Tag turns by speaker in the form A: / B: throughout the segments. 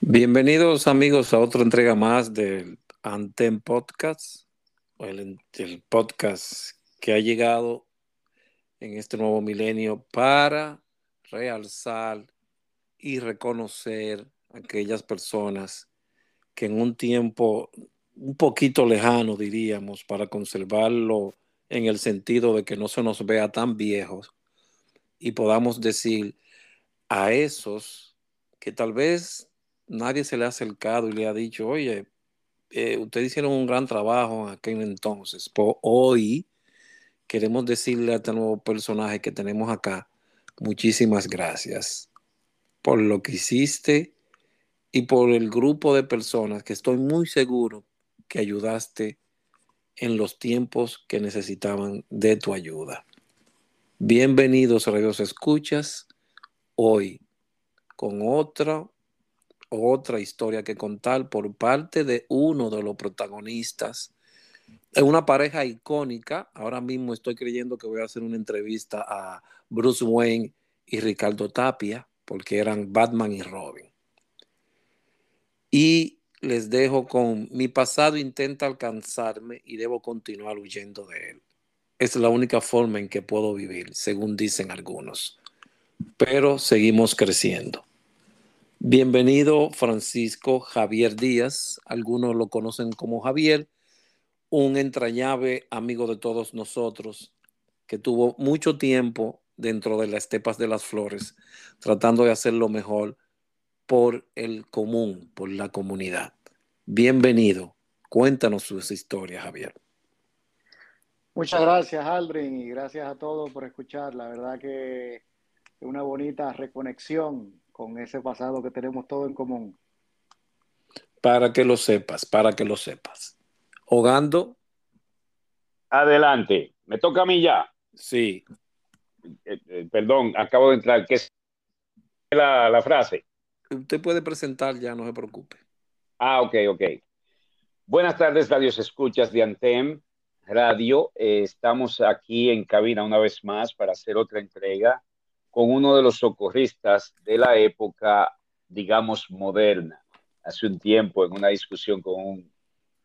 A: Bienvenidos amigos a otra entrega más del Antem Podcast, el, el podcast que ha llegado en este nuevo milenio para realzar y reconocer a aquellas personas que en un tiempo un poquito lejano, diríamos, para conservarlo en el sentido de que no se nos vea tan viejos y podamos decir a esos que tal vez nadie se le ha acercado y le ha dicho, oye, eh, ustedes hicieron un gran trabajo en aquel entonces. Por hoy queremos decirle a este nuevo personaje que tenemos acá, muchísimas gracias por lo que hiciste y por el grupo de personas que estoy muy seguro que ayudaste en los tiempos que necesitaban de tu ayuda. Bienvenidos a Radios Escuchas, hoy con otra, otra historia que contar por parte de uno de los protagonistas. Es una pareja icónica. Ahora mismo estoy creyendo que voy a hacer una entrevista a Bruce Wayne y Ricardo Tapia, porque eran Batman y Robin. Y les dejo con mi pasado intenta alcanzarme y debo continuar huyendo de él. Es la única forma en que puedo vivir, según dicen algunos. Pero seguimos creciendo. Bienvenido Francisco Javier Díaz, algunos lo conocen como Javier, un entrañable amigo de todos nosotros que tuvo mucho tiempo dentro de las estepas de las flores, tratando de hacer lo mejor por el común, por la comunidad. Bienvenido. Cuéntanos sus historias, Javier.
B: Muchas gracias, Aldrin, y gracias a todos por escuchar. La verdad que una bonita reconexión con ese pasado que tenemos todo en común.
A: Para que lo sepas, para que lo sepas. Hogando.
C: Adelante. Me toca a mí ya.
A: Sí.
C: Eh, eh, perdón, acabo de entrar. ¿Qué es la, la frase?
A: Usted puede presentar ya, no se preocupe.
C: Ah, ok, ok. Buenas tardes, radios escuchas de Antem Radio. Eh, estamos aquí en cabina una vez más para hacer otra entrega con uno de los socorristas de la época, digamos, moderna. Hace un tiempo, en una discusión con un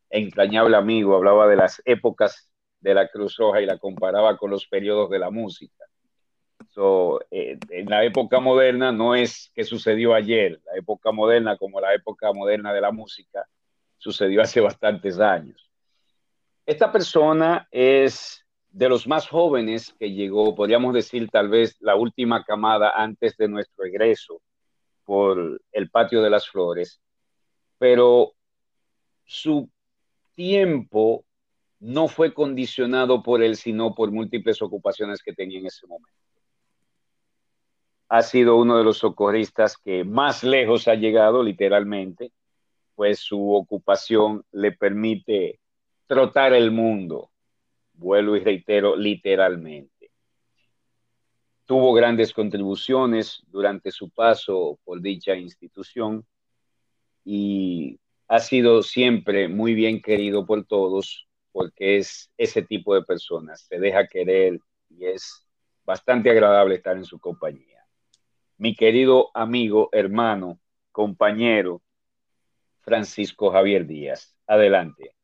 C: entrañable amigo, hablaba de las épocas de la Cruz Roja y la comparaba con los periodos de la música. So, eh, en la época moderna no es que sucedió ayer, la época moderna como la época moderna de la música sucedió hace bastantes años. Esta persona es de los más jóvenes que llegó, podríamos decir tal vez la última camada antes de nuestro egreso por el patio de las flores, pero su tiempo no fue condicionado por él, sino por múltiples ocupaciones que tenía en ese momento. Ha sido uno de los socorristas que más lejos ha llegado, literalmente, pues su ocupación le permite trotar el mundo, vuelvo y reitero, literalmente. Tuvo grandes contribuciones durante su paso por dicha institución y ha sido siempre muy bien querido por todos porque es ese tipo de personas, se deja querer y es bastante agradable estar en su compañía mi querido amigo, hermano, compañero, Francisco Javier Díaz. Adelante.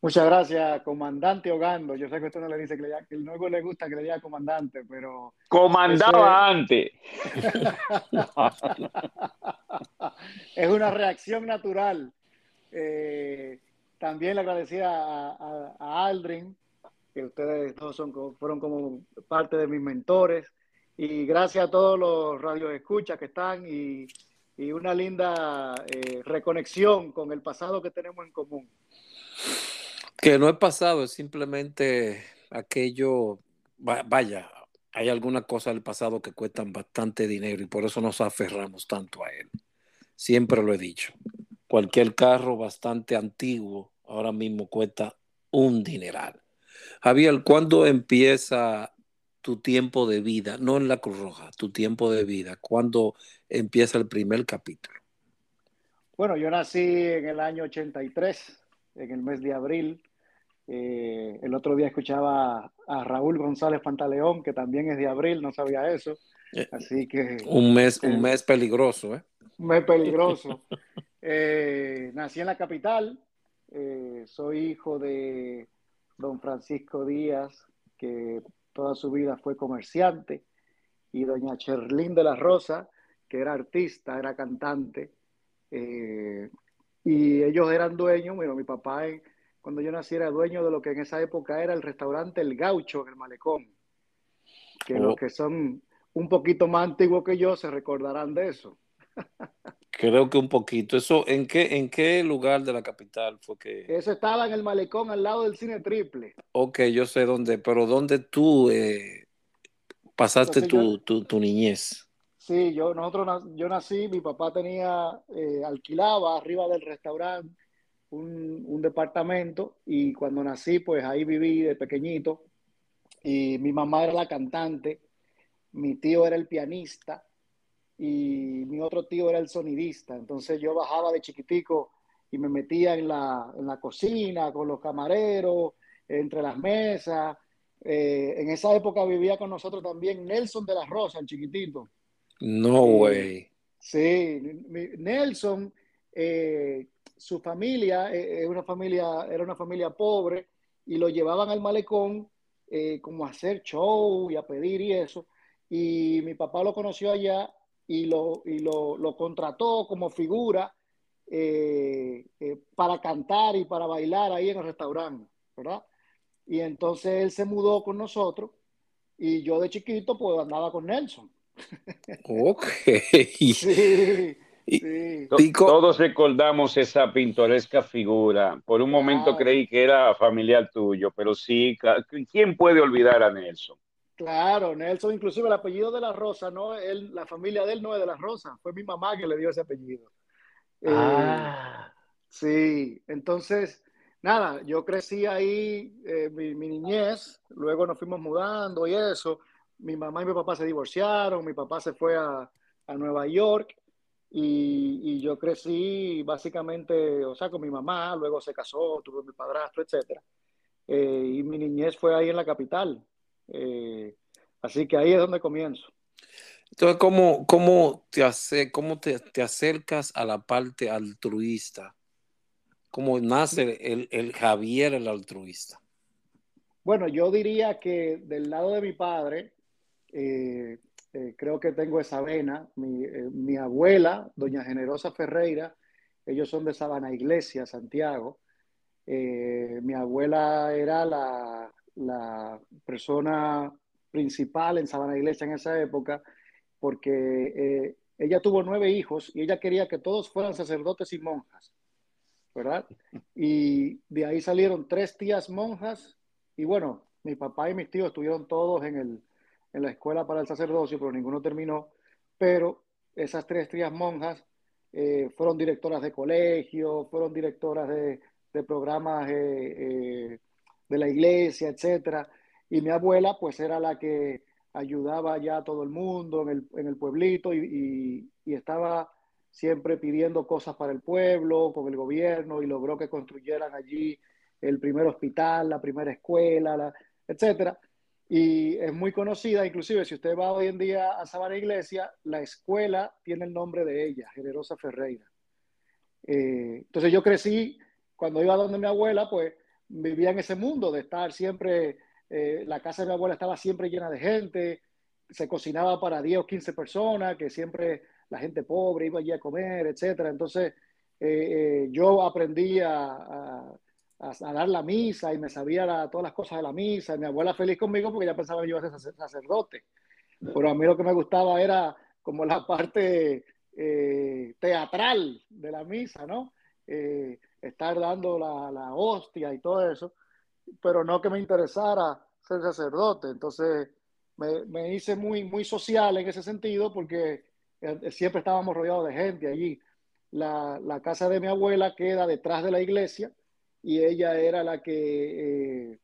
B: Muchas gracias, comandante Ogando. Yo sé que usted no le dice que, le, que le gusta que le diga comandante, pero...
C: Comandaba antes.
B: es una reacción natural. Eh, también le agradecía a, a, Aldrin, que ustedes todos son, fueron como parte de mis mentores. Y gracias a todos los radios escuchas que están y, y una linda eh, reconexión con el pasado que tenemos en común.
A: Que no es pasado, es simplemente aquello, vaya, hay algunas cosas del pasado que cuestan bastante dinero y por eso nos aferramos tanto a él. Siempre lo he dicho. Cualquier carro bastante antiguo ahora mismo cuesta un dineral. Javier, ¿cuándo empieza tu tiempo de vida, no en la Cruz Roja, tu tiempo de vida, cuando empieza el primer capítulo?
B: Bueno, yo nací en el año 83, en el mes de abril. Eh, el otro día escuchaba a Raúl González Pantaleón, que también es de abril, no sabía eso. Eh, Así que...
A: Un mes, un mes peligroso, ¿eh?
B: Un mes peligroso. nací en la capital, soy hijo de don Francisco Díaz, que toda su vida fue comerciante, y doña Cherlín de la Rosa, que era artista, era cantante, eh, y ellos eran dueños, bueno, mi papá cuando yo nací era dueño de lo que en esa época era el restaurante El Gaucho en el Malecón, que los oh. que son un poquito más antiguos que yo se recordarán de eso.
A: Creo que un poquito. Eso, ¿en qué, ¿En qué lugar de la capital fue que...?
B: Eso estaba en el Malecón, al lado del Cine Triple.
A: Ok, yo sé dónde, pero ¿dónde tú eh, pasaste tu, tu, niñez?
B: Sí, yo, nosotros, yo nací, mi papá tenía, eh, alquilaba arriba del restaurante un, un, departamento y cuando nací, pues ahí viví de pequeñito y mi mamá era la cantante, mi tío era el pianista y mi otro tío era el sonidista. Entonces yo bajaba de chiquitico y me metía en la, en la cocina con los camareros, entre las mesas. Eh, en esa época vivía con nosotros también Nelson de la Rosa, el chiquitito.
A: No way.
B: Sí, Nelson, eh, su familia eh, una familia, era una familia pobre y lo llevaban al malecón como a hacer show y a pedir y eso. Y mi papá lo conoció allá y lo, y lo, lo contrató como figura para cantar y para bailar ahí en el restaurante, ¿verdad? Y entonces él se mudó con nosotros y yo de chiquito pues andaba con Nelson.
A: Ok.
C: sí, Todos recordamos esa pintoresca figura. Por un momento creí que era familiar tuyo, pero sí, ¿quién puede olvidar a Nelson?
B: Claro, Nelson, inclusive el apellido de la Rosa, no, él, la familia de él no es de la Rosa, fue mi mamá que le dio ese apellido. Ah. sí, entonces, nada, yo crecí ahí, eh, mi, niñez, luego nos fuimos mudando y eso. Mi mamá y mi papá se divorciaron, mi papá se fue a, Nueva York y, yo crecí básicamente, o sea, con mi mamá, luego se casó, tuve mi padrastro, etc. Eh, y mi niñez fue ahí en la capital. Eh, así que ahí es donde comienzo.
A: Entonces, ¿cómo, cómo, te, hace, cómo te, te acercas a la parte altruista? ¿Cómo nace el, Javier el altruista?
B: Bueno, yo diría que del lado de mi padre, eh, eh, creo que tengo esa vena. Eh, mi, abuela, doña Generosa Ferreira, ellos son de Sabana Iglesia, Santiago. mi abuela era la, la, persona principal en Sabana Iglesia en esa época, porque ella tuvo nueve hijos y ella quería que todos fueran sacerdotes y monjas. ¿verdad? Y de ahí salieron tres tías monjas y bueno, mi papá y mis tíos estuvieron todos en, el, en la escuela para el sacerdocio, pero ninguno terminó. Pero esas tres tías monjas eh, fueron directoras de colegio, fueron directoras de, programas eh, eh, de la iglesia, etcétera. Y mi abuela, pues, era la que ayudaba ya a todo el mundo en el, en el pueblito y estaba siempre pidiendo cosas para el pueblo, con el gobierno, y logró que construyeran allí el primer hospital, la primera escuela, la, etcétera. Y es muy conocida, inclusive si usted va hoy en día a Sabana Iglesia, la escuela tiene el nombre de ella, Generosa Ferreira. Eh, entonces yo crecí, cuando iba donde mi abuela, pues vivía en ese mundo de estar siempre, eh, la casa de mi abuela estaba siempre llena de gente, se cocinaba para 10 o 15 personas, que siempre la gente pobre iba allí a comer, etcétera. Entonces, eh, eh, yo aprendí a, dar la misa y me sabía todas las cosas de la misa. mi abuela feliz conmigo porque ya pensaba que yo iba a ser sacerdote. Pero a mí lo que me gustaba era como la parte eh, teatral de la misa, ¿no? estar dando la, la, hostia y todo eso, pero no que me interesara ser sacerdote. Entonces me, me hice muy, muy social en ese sentido porque eh, siempre estábamos rodeados de gente allí. La, la, casa de mi abuela queda detrás de la iglesia y ella era la que eh,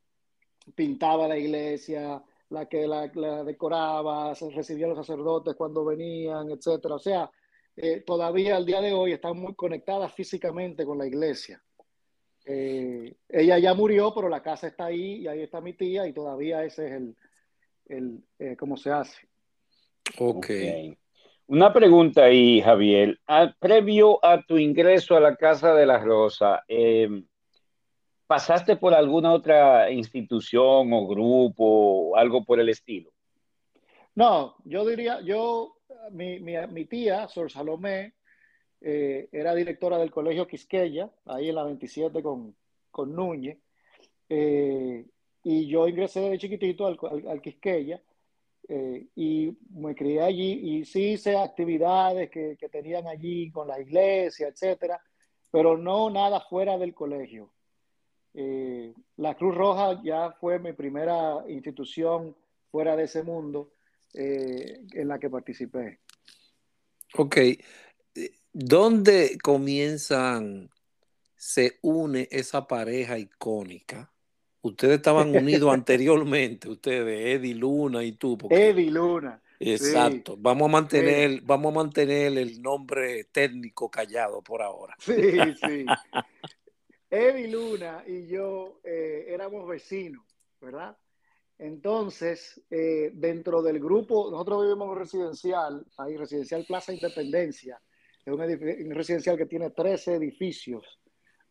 B: pintaba la iglesia, la que la, decoraba, recibía a los sacerdotes cuando venían, etcétera. O sea, eh, todavía al día de hoy están muy conectadas físicamente con la iglesia. ella ya murió, pero la casa está ahí y ahí está mi tía y todavía ese es el, el cómo se hace.
A: Ok.
C: Una pregunta ahí, Javier. Ah, previo a tu ingreso a la Casa de la Rosa, em, ¿pasaste por alguna otra institución o grupo o algo por el estilo?
B: No, yo diría, yo, mi, mi, tía, Sor Salomé, eh, era directora del Colegio Quisqueya, ahí en la 27 con, con Núñez, eh, y yo ingresé de chiquitito al, al Quisqueya eh, y me crié allí y sí hice actividades que, que, tenían allí con la iglesia, etcétera, pero no nada fuera del colegio. Eh, la Cruz Roja ya fue mi primera institución fuera de ese mundo eh, en la que participé.
A: Ok, ¿dónde comienzan, se une esa pareja icónica? Ustedes estaban unidos anteriormente, ustedes, Eddie Luna y tú.
B: Eddie Luna.
A: Exacto. Vamos a mantener, vamos a mantener el nombre técnico callado por ahora.
B: Sí, sí. Eddie Luna y yo eh, éramos vecinos, ¿verdad? Entonces, eh, dentro del grupo, nosotros vivimos en residencial, ahí, Residencial Plaza Independencia, es un, un residencial que tiene 13 edificios.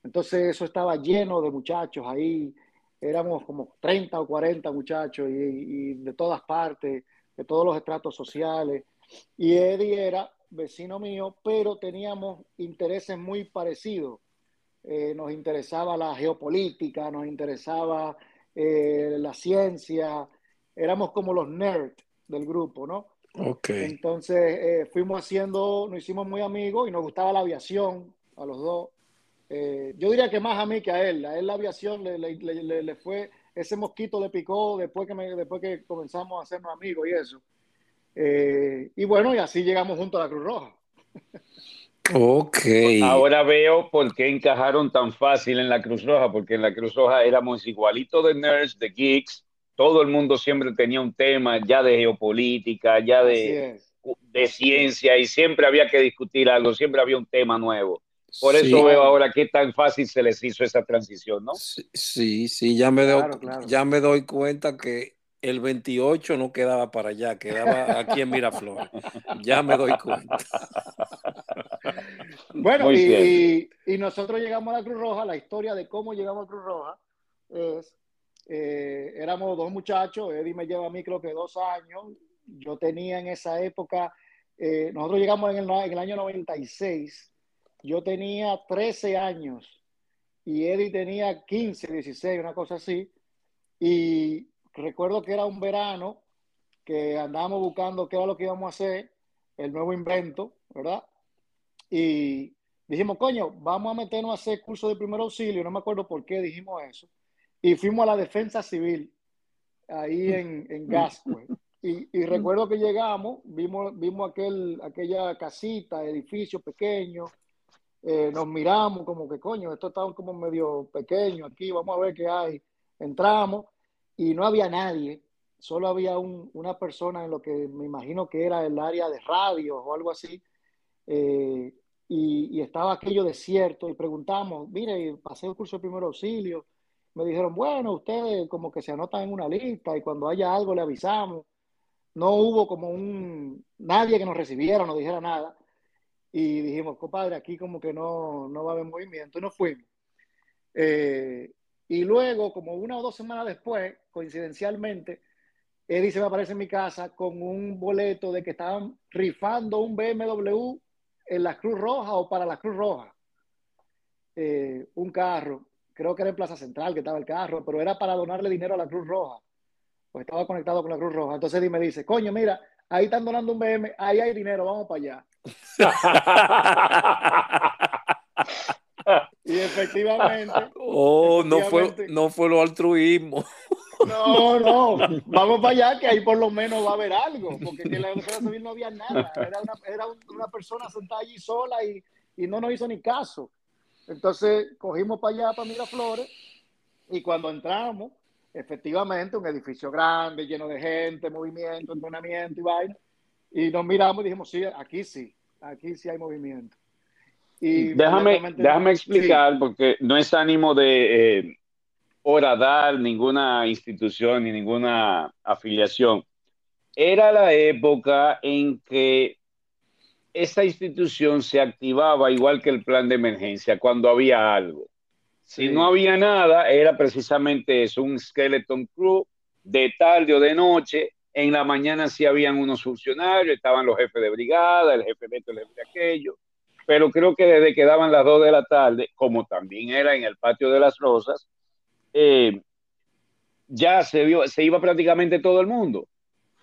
B: Entonces, eso estaba lleno de muchachos ahí, éramos como 30 o 40 muchachos y, de todas partes, de todos los estratos sociales. Y Eddie era vecino mío, pero teníamos intereses muy parecidos. Eh, nos interesaba la geopolítica, nos interesaba eh, la ciencia, éramos como los nerds del grupo, ¿no?
A: Okay.
B: Entonces eh, fuimos haciendo, nos hicimos muy amigos y nos gustaba la aviación a los dos. Yo diría que más a mí que a él. A él la aviación le, le, le, fue, ese mosquito le picó después que, me, después que comenzamos a hacernos amigos y eso. Y bueno, y así llegamos junto a la Cruz Roja.
A: Ok.
C: Ahora veo por qué encajaron tan fácil en la Cruz Roja, porque en la Cruz Roja éramos igualitos de nerds, de geeks, todo el mundo siempre tenía un tema ya de geopolítica, ya de, de ciencia, y siempre había que discutir algo, siempre había un tema nuevo. Por eso veo ahora qué tan fácil se les hizo esa transición, ¿no?
A: Sí, sí, ya, me doy, ya me doy cuenta que el 28 no quedaba para allá, quedaba aquí en Miraflores. ya me doy cuenta.
B: bueno, y, nosotros llegamos a la Cruz Roja, la historia de cómo llegamos a Cruz Roja es, eh, éramos dos muchachos, Eddie me lleva a mí creo que dos años, yo tenía en esa época, eh, nosotros llegamos en el, en el año 96, yo tenía 13 años y Eddie tenía 15, 16, una cosa así. Y recuerdo que era un verano que andábamos buscando qué era lo que íbamos a hacer, el nuevo invento, ¿verdad? Y dijimos, coño, vamos a meternos a hacer curso de primer auxilio, no me acuerdo por qué dijimos eso. Y fuimos a la defensa civil, ahí en, en Gascue. Y, y, recuerdo que llegamos, vimos, vimos aquel, aquella casita, edificio pequeño, eh, nos miramos como que coño, esto está como medio pequeño aquí, vamos a ver qué hay. Entramos y no había nadie, solo había una persona en lo que me imagino que era el área de radio o algo así, eh, y, estaba aquello desierto y preguntamos, mire, pasé el curso de primer auxilio, me dijeron, bueno, ustedes como que se anotan en una lista y cuando haya algo le avisamos. No hubo como un, nadie que nos recibiera, nos dijera nada y dijimos, compadre, aquí como que no, no va a haber movimiento, y nos fuimos. Eh, y luego, como una o dos semanas después, coincidencialmente, Eddie se me aparece en mi casa con un boleto de que estaban rifando un BMW en la Cruz Roja o para la Cruz Roja. Eh, un carro, creo que era en Plaza Central que estaba el carro, pero era para donarle dinero a la Cruz Roja. Pues estaba conectado con la Cruz Roja. Entonces Eddie me dice, coño, mira, ahí están donando un BM, ahí hay dinero, vamos para allá. y efectivamente.
A: Oh, no fue, no fue lo altruismo.
B: No, no, vamos para allá que ahí por lo menos va a haber algo, porque en la Defensa Civil no había nada, era una, era una persona sentada allí sola y, y, no nos hizo ni caso. Entonces cogimos para allá, para Miraflores, y cuando entramos, efectivamente, un edificio grande, lleno de gente, movimiento, entrenamiento y vaina, y nos miramos y dijimos, sí, aquí sí, aquí sí hay movimiento.
C: Y déjame, déjame explicar, porque no es ánimo de eh, horadar ninguna institución ni ninguna afiliación, era la época en que esa institución se activaba igual que el plan de emergencia cuando había algo. Si no había nada, era precisamente eso, un skeleton crew de tarde o de noche. En la mañana sí habían unos funcionarios, estaban los jefes de brigada, el jefe de esto, el jefe de aquello. Pero creo que desde que daban las dos de la tarde, como también era en el patio de las rosas, eh, ya se, vio, se iba prácticamente todo el mundo.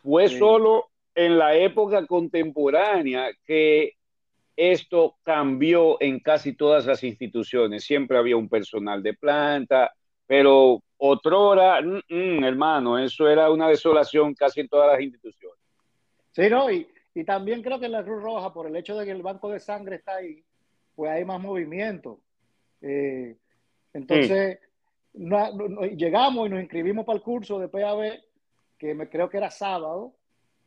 C: Fue solo en la época contemporánea que esto cambió en casi todas las instituciones. Siempre había un personal de planta, pero otrora, mm, mm, hermano, eso era una desolación casi en todas las instituciones.
B: Sí, no, y, y también creo que en la Cruz Roja, por el hecho de que el banco de sangre está ahí, pues hay más movimiento. Eh, entonces, llegamos y nos inscribimos para el curso de PAB, que me, creo que era sábado,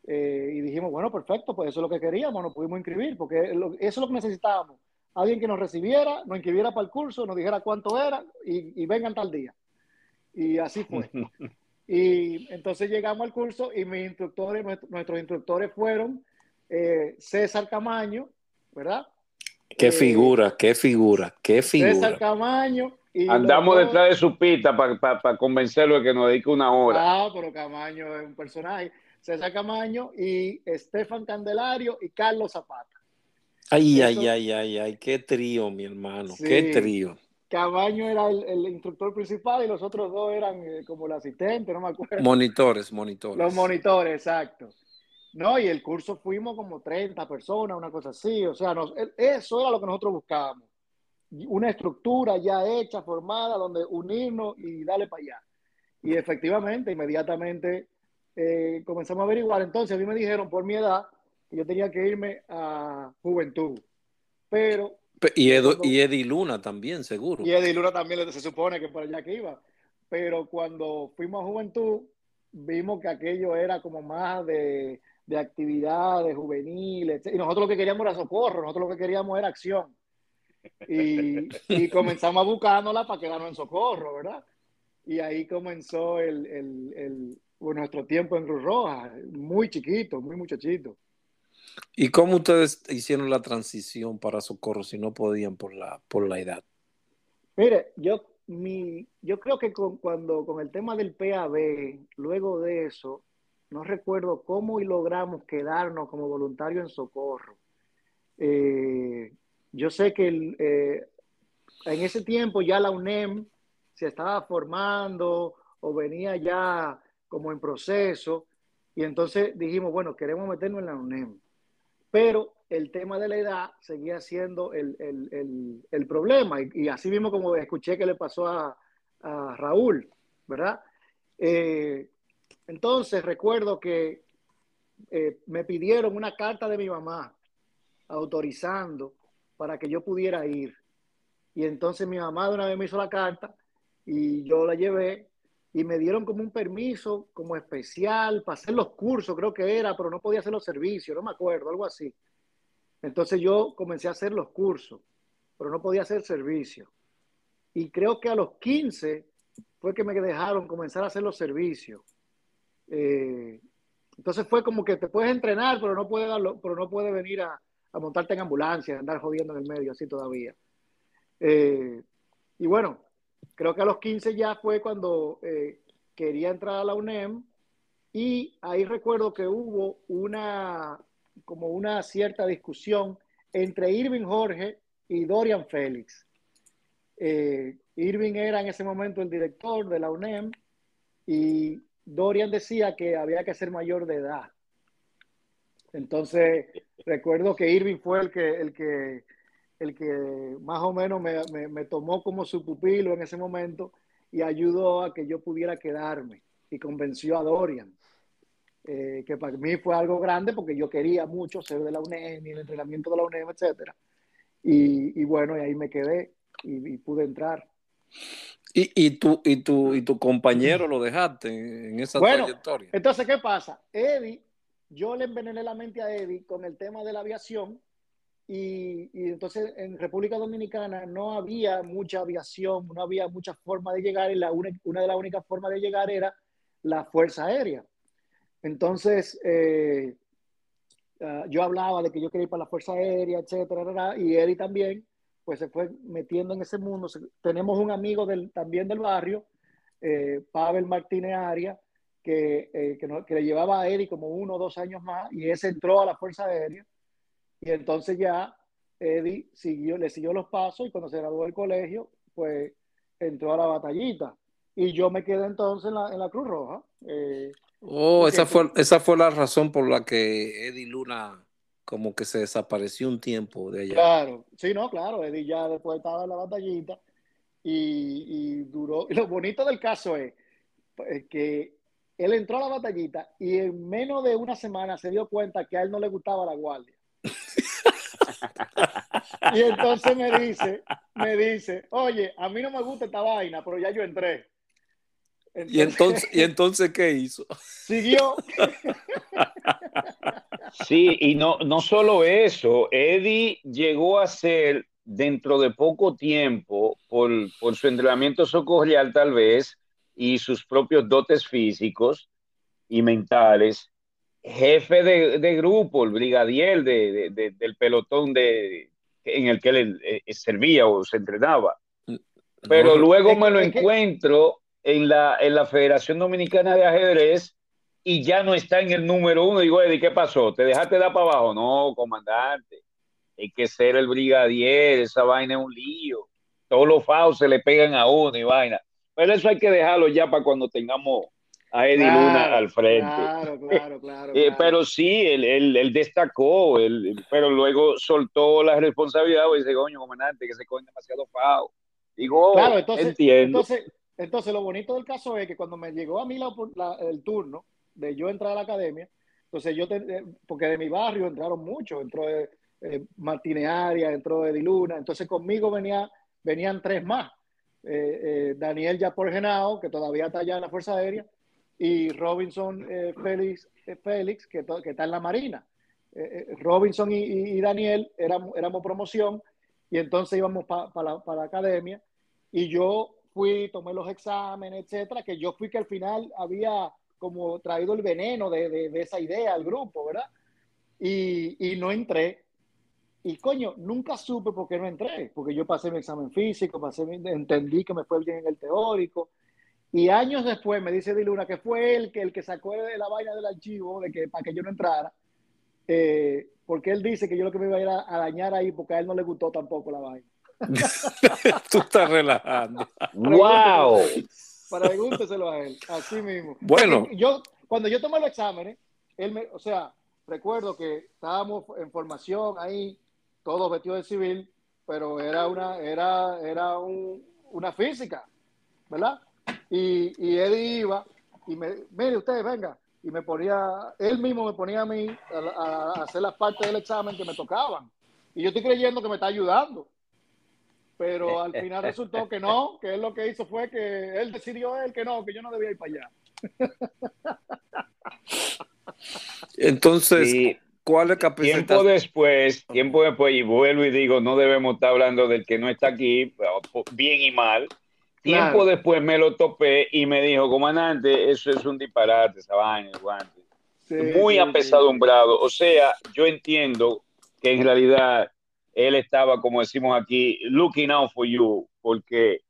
B: eh, y dijimos, bueno, perfecto, pues eso es lo que queríamos, nos pudimos inscribir, porque eso es lo que necesitábamos. Alguien que nos recibiera, nos inscribiera para el curso, nos dijera cuánto era y, vengan tal día. Y así fue. y entonces llegamos al curso y mis instructores, nuestros instructores fueron eh, César Camaño, ¿verdad?
A: Qué eh, figura, qué figura, qué figura.
B: César Camaño.
C: Y Andamos detrás de su pista para convencerlo de que nos dedique una hora.
B: Ah, pero Camaño es un personaje. César Camaño y Estefan Candelario y Carlos Zapata.
A: Ay, ay, ay, ay, ay, qué trío, mi hermano, qué trío.
B: Camaño era el, instructor principal y los otros dos eran eh, como el asistente, no me acuerdo.
A: Monitores, monitores.
B: Los monitores, exacto. No, y el curso fuimos como 30 personas, una cosa así. O sea, eso era lo que nosotros buscábamos. Una estructura ya hecha, formada, donde unirnos y darle para allá. Y efectivamente, inmediatamente eh, comenzamos a averiguar. Entonces a mí me dijeron por mi edad que yo tenía que irme a Juventud. Pero...
A: Y, y Eddie Luna también, seguro.
B: Y Eddie Luna también se supone que por allá que iba. Pero cuando fuimos a Juventud, vimos que aquello era como más de, de actividades juveniles. Y nosotros lo que queríamos era socorro, nosotros lo que queríamos era acción. Y, y comenzamos a buscándola para quedarnos en socorro, ¿verdad? Y ahí comenzó el, el, nuestro tiempo en Cruz Roja, muy chiquito, muy muchachito.
A: ¿Y cómo ustedes hicieron la transición para Socorro si no podían por la, por la edad?
B: Mire, yo, mi, yo creo que con, cuando con el tema del PAB, luego de eso, no recuerdo cómo y logramos quedarnos como voluntarios en Socorro. Eh, yo sé que eh, en ese tiempo ya la UNEM se estaba formando o venía ya como en proceso. Y entonces dijimos, bueno, queremos meternos en la UNEM. Pero el tema de la edad seguía siendo el, problema. Y, así mismo como escuché que le pasó a, Raúl, ¿verdad? Eh, entonces recuerdo que eh, me pidieron una carta de mi mamá autorizando para que yo pudiera ir. Y entonces mi mamá de una vez me hizo la carta y yo la llevé y me dieron como un permiso como especial para hacer los cursos, creo que era, pero no podía hacer los servicios, no me acuerdo, algo así. Entonces yo comencé a hacer los cursos, pero no podía hacer servicio. Y creo que a los 15 fue que me dejaron comenzar a hacer los servicios. Eh, entonces fue como que te puedes entrenar, pero no puedes, darlo, pero no puedes venir a, montarte en ambulancia, andar jodiendo en el medio así todavía. Eh, y bueno, creo que a los 15 ya fue cuando eh, quería entrar a la UNEM y ahí recuerdo que hubo una, como una cierta discusión entre Irving Jorge y Dorian Félix. Eh, Irving era en ese momento el director de la UNEM y Dorian decía que había que ser mayor de edad. Entonces, recuerdo que Irving fue el que, el que el que más o menos me, tomó como su pupilo en ese momento y ayudó a que yo pudiera quedarme y convenció a Dorian, eh, que para mí fue algo grande porque yo quería mucho ser de la UNEM y el entrenamiento de la UNEM, etc. Y, bueno, y ahí me quedé y, pude entrar.
A: ¿Y, y, tú, y, tú, ¿Y tu compañero lo dejaste en esa bueno, trayectoria?
B: Entonces, ¿qué pasa? Eddie, yo le envenené la mente a Eddie con el tema de la aviación y, entonces en República Dominicana no había mucha aviación, no había mucha forma de llegar y la una, de las únicas formas de llegar era la Fuerza Aérea. Entonces, eh, ah, yo hablaba de que yo quería ir para la Fuerza Aérea, etcétera, y Eddie también, pues se fue metiendo en ese mundo. Tenemos un amigo del, también del barrio, eh, Pavel Martínez Aria, que, eh, que, le llevaba a Eddie como uno o dos años más, y ese entró a la Fuerza Aérea, y entonces ya Eddie siguió, le siguió los pasos, y cuando se graduó del colegio, pues entró a la batallita. Y yo me quedé entonces en la, en la Cruz Roja. Eh,
A: oh, esa fue, esa fue la razón por la que Eddie Luna como que se desapareció un tiempo de allá.
B: Claro, sí, no, claro, Eddie ya después estaba en la batallita y, y duró. Y lo bonito del caso es pues, que él entró a la batallita y en menos de una semana se dio cuenta que a él no le gustaba la guardia. y entonces me dice, me dice, oye, a mí no me gusta esta vaina, pero ya yo entré.
A: ¿Y, entonces, ¿Y entonces qué hizo?
B: Siguió.
C: Sí, y no, no solo eso, Eddie llegó a ser dentro de poco tiempo, por, por su entrenamiento socorrial tal vez, y sus propios dotes físicos y mentales, jefe de, de grupo, el brigadier de, de, del pelotón de, en el que él eh, servía o se entrenaba. Pero luego me lo encuentro en la, en la Federación Dominicana de Ajedrez y ya no está en el número uno. Digo, Eddie, ¿qué pasó? ¿Te dejaste dar para abajo? No, comandante. Hay que ser el brigadier, esa vaina es un lío. Todos los faos se le pegan a uno y vaina. Pero eso hay que dejarlo ya para cuando tengamos a Eddie Luna al frente.
B: Claro, claro, claro.
C: Eh, pero sí, él, él, él destacó, él, pero luego soltó la responsabilidad y dice, coño, comandante, que se cogen demasiado FAO. Digo,
B: claro, entonces, entiendo. Entonces, entonces, lo bonito del caso es que cuando me llegó a mí la, el turno de yo entrar a la academia, entonces yo, eh, porque de mi barrio entraron muchos, entró eh, eh Martínez entró Eddie Luna, entonces conmigo venía, venían tres más. Eh, eh, Daniel Yapor Genao, que todavía está allá en la Fuerza Aérea, y Robinson eh, Félix, Félix que, que, está en la Marina. Robinson y, Daniel éramos, éramos, promoción y entonces íbamos para la, la, academia y yo fui, tomé los exámenes, etcétera, que yo fui que al final había como traído el veneno de, de, de esa idea al grupo, ¿verdad? Y, y no entré y coño, nunca supe por qué no entré, porque yo pasé mi examen físico, pasé entendí que me fue bien en el teórico. Y años después me dice Diluna que fue él que, el que sacó de la vaina del archivo de que, para que yo no entrara, eh, porque él dice que yo lo que me iba a ir a, dañar ahí porque a él no le gustó tampoco la vaina.
A: Tú estás relajando.
C: ¡Wow!
B: Para pregúnteselo a él, así mismo.
A: Bueno.
B: Yo, cuando yo tomé los exámenes, él me, o sea, recuerdo que estábamos en formación ahí, todos vestidos de civil, pero era una, era, era un, una física, ¿verdad? Y, y él iba y me, mire usted, venga, y me ponía, él mismo me ponía a mí a, hacer las partes del examen que me tocaban. Y yo estoy creyendo que me está ayudando. Pero al final resultó que no, que él lo que hizo fue que él decidió él que no, que yo no debía ir para allá.
A: Entonces, ¿Cuál es
C: Tiempo después, tiempo después, y vuelvo y digo, no debemos estar hablando del que no está aquí, bien y mal. Tiempo después me lo topé y me dijo, comandante, eso es un disparate, esa vaina, guante. Muy apesadumbrado. O sea, yo entiendo que en realidad él estaba, como decimos aquí, looking out for you, porque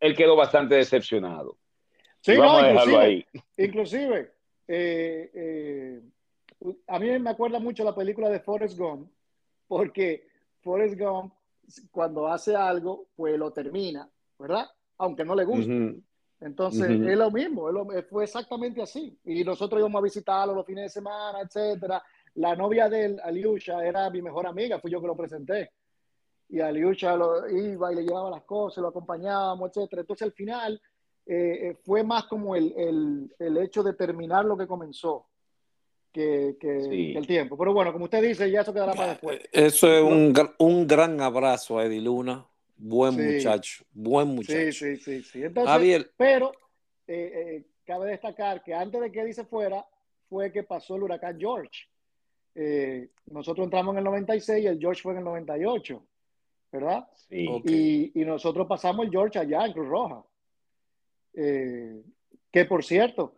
C: él quedó bastante decepcionado.
B: Sí, vamos a dejarlo ahí. Inclusive, eh, eh, a mí me acuerda mucho la película de Forrest Gump, porque Forrest Gump, cuando hace algo, pues lo termina, ¿verdad? Aunque no le guste. Entonces, es lo mismo, fue exactamente así. Y nosotros íbamos a visitarlo los fines de semana, etcétera. La novia de Aliusha, era mi mejor amiga, fui yo que lo presenté. Y Aliusha lo iba y le llevaba las cosas, lo acompañábamos, etcétera. Entonces, al final, eh, eh, fue más como el, el, el hecho de terminar lo que comenzó que, el tiempo. Pero bueno, como usted dice, ya eso quedará para después.
A: Eso es un, un gran abrazo a Eddie Luna. Buen muchacho, buen muchacho.
B: Sí, sí, sí. Entonces, Pero eh, eh, cabe destacar que antes de que Eddie se fuera, fue que pasó el huracán George. Eh, nosotros entramos en el 96 y el George fue en el 98, ¿verdad?
C: Sí.
B: Y, y, nosotros pasamos el George allá en Cruz Roja. que por cierto,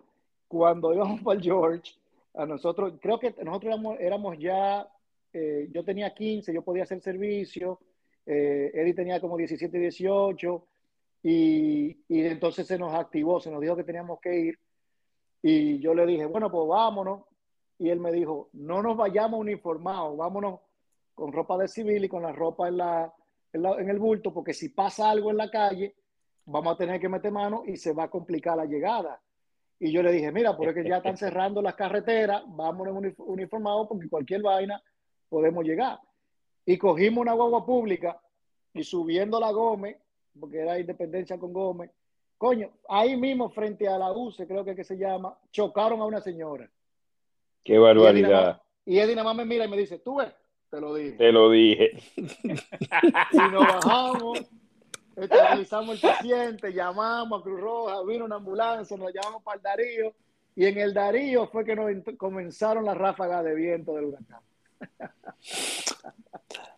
B: cuando íbamos para el George, a nosotros, creo que nosotros éramos, ya, eh, yo tenía 15, yo podía hacer servicio, eh, Eddie tenía como 17, 18, y, y entonces se nos activó, se nos dijo que teníamos que ir, y yo le dije, bueno, pues vámonos, y él me dijo, no nos vayamos uniformados, vámonos con ropa de civil y con la ropa en, la, en, el bulto, porque si pasa algo en la calle, vamos a tener que meter mano y se va a complicar la llegada. Y yo le dije, mira, porque ya están cerrando las carreteras, vámonos uniformados porque cualquier vaina podemos llegar. Y cogimos una guagua pública y subiendo la Gómez, porque era independencia con Gómez, coño, ahí mismo frente a la UCE, creo que, que se llama, chocaron a una señora.
C: Qué barbaridad.
B: Y Eddie nada más me mira y me dice, tú ves, te lo dije.
C: Te lo dije.
B: y nos bajamos, estabilizamos el paciente, llamamos a Cruz Roja, vino una ambulancia, nos llamamos para el Darío. Y en el Darío fue que nos comenzaron las ráfagas de viento del huracán.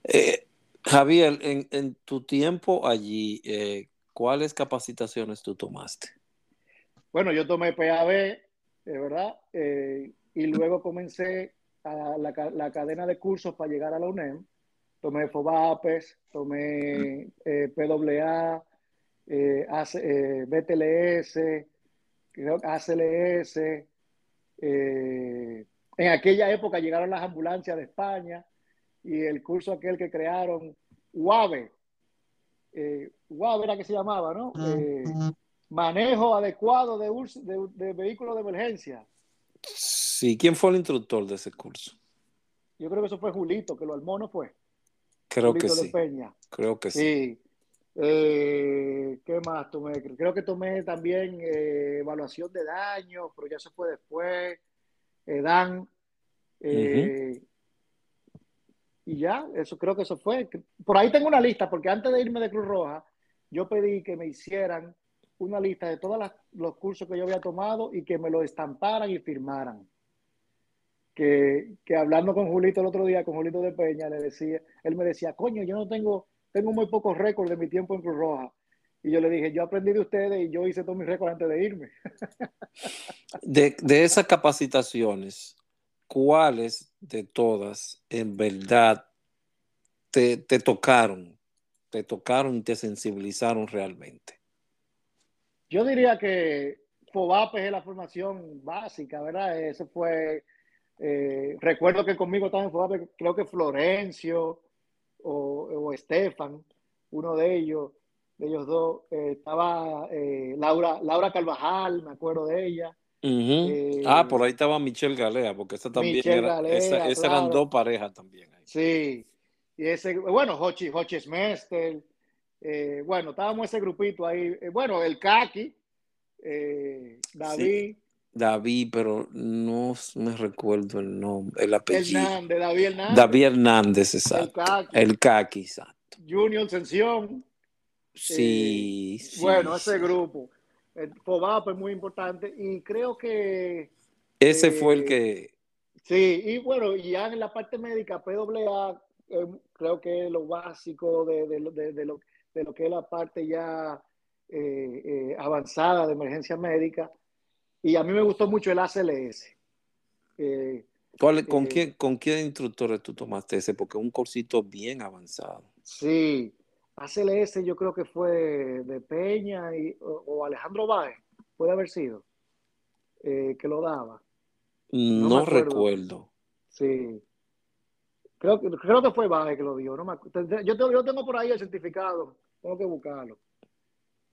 A: Eh, Javier, en, tu tiempo allí, eh, ¿cuáles capacitaciones tú tomaste?
B: Bueno, yo tomé PAB, ¿verdad? Eh, y luego comencé a la, cadena de cursos para llegar a la UNEM. Tomé FOBAPES, tomé eh, PWA, eh, eh BTLS, ACLS. Eh, en aquella época llegaron las ambulancias de España y el curso aquel que crearon, UAVE, UAVE era que se llamaba, ¿no? manejo adecuado de, de, de vehículos de emergencia.
A: Sí, ¿quién fue el instructor de ese curso?
B: Yo creo que eso fue Julito, que lo armó, ¿no fue?
A: Creo que sí. Creo que sí.
B: Eh, ¿Qué más tomé? Creo que tomé también eh, evaluación de daño, pero ya se fue después. Eh, Dan. Y ya, eso creo que eso fue. Por ahí tengo una lista, porque antes de irme de Cruz Roja, yo pedí que me hicieran una lista de todos los cursos que yo había tomado y que me lo estamparan y firmaran que, hablando con Julito el otro día, con Julito de Peña, le decía, él me decía, coño, yo no tengo, tengo muy pocos récords de mi tiempo en Cruz Roja. Y yo le dije, yo aprendí de ustedes y yo hice todos mis récords antes de irme.
A: De, de esas capacitaciones, ¿cuáles de todas en verdad te, te tocaron? Te tocaron y te sensibilizaron realmente.
B: Yo diría que FOBAPE es la formación básica, ¿verdad? Eso fue eh, recuerdo que conmigo también fue, creo que Florencio o, o Estefan, uno de ellos, de ellos dos, eh, estaba eh, Laura, Laura Carvajal, me acuerdo de ella.
A: ah, por ahí estaba Michelle Galea, porque esa también era, esa, eran dos parejas también. Ahí.
B: Sí, y ese, bueno, Hochi, Hochi Smester, bueno, estábamos ese grupito ahí, bueno, el Kaki, David.
A: David, pero no me recuerdo el nombre, el apellido.
B: Hernández, David Hernández.
A: David Hernández, exacto. El Kaki, exacto.
B: Junior Sensión.
A: Sí,
B: eh, Bueno, ese grupo. El FOBAP es muy importante y creo que...
A: Ese fue el eh, que...
B: Sí, y bueno, ya en la parte médica, PWA, eh, creo que es lo básico de, de, de, lo, de lo que es la parte ya avanzada de emergencia médica y a mí me gustó mucho el ACLS.
A: Eh, con, eh, quién, ¿Con quién instructores tú tomaste ese? Porque es un cursito bien avanzado.
B: Sí, ACLS yo creo que fue de Peña y, o, Alejandro Báez, puede haber sido, eh, que lo daba.
A: No, recuerdo.
B: Sí. Creo, creo que fue Báez que lo dio. No me, yo, tengo, yo tengo por ahí el certificado, tengo que buscarlo.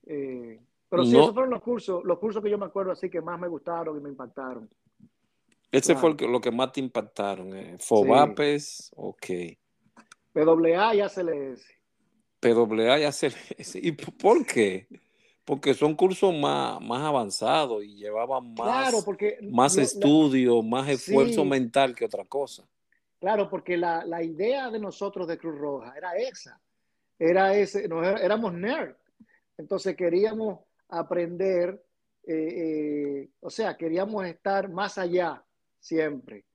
B: Eh, pero sí, esos fueron los cursos, los cursos que yo me acuerdo así que más me gustaron y me impactaron.
A: Ese fue lo que más te impactaron. Eh. FOBAPES, ok.
B: PWA y ACLS.
A: PWA y ACLS. ¿Y por qué? Porque son cursos más, más avanzados y llevaban más, más estudio, más esfuerzo mental que otra cosa.
B: Claro, porque la, la, idea de nosotros de Cruz Roja era esa. Era ese, éramos nerds. Entonces queríamos aprender, eh, eh, o sea, queríamos estar más allá siempre.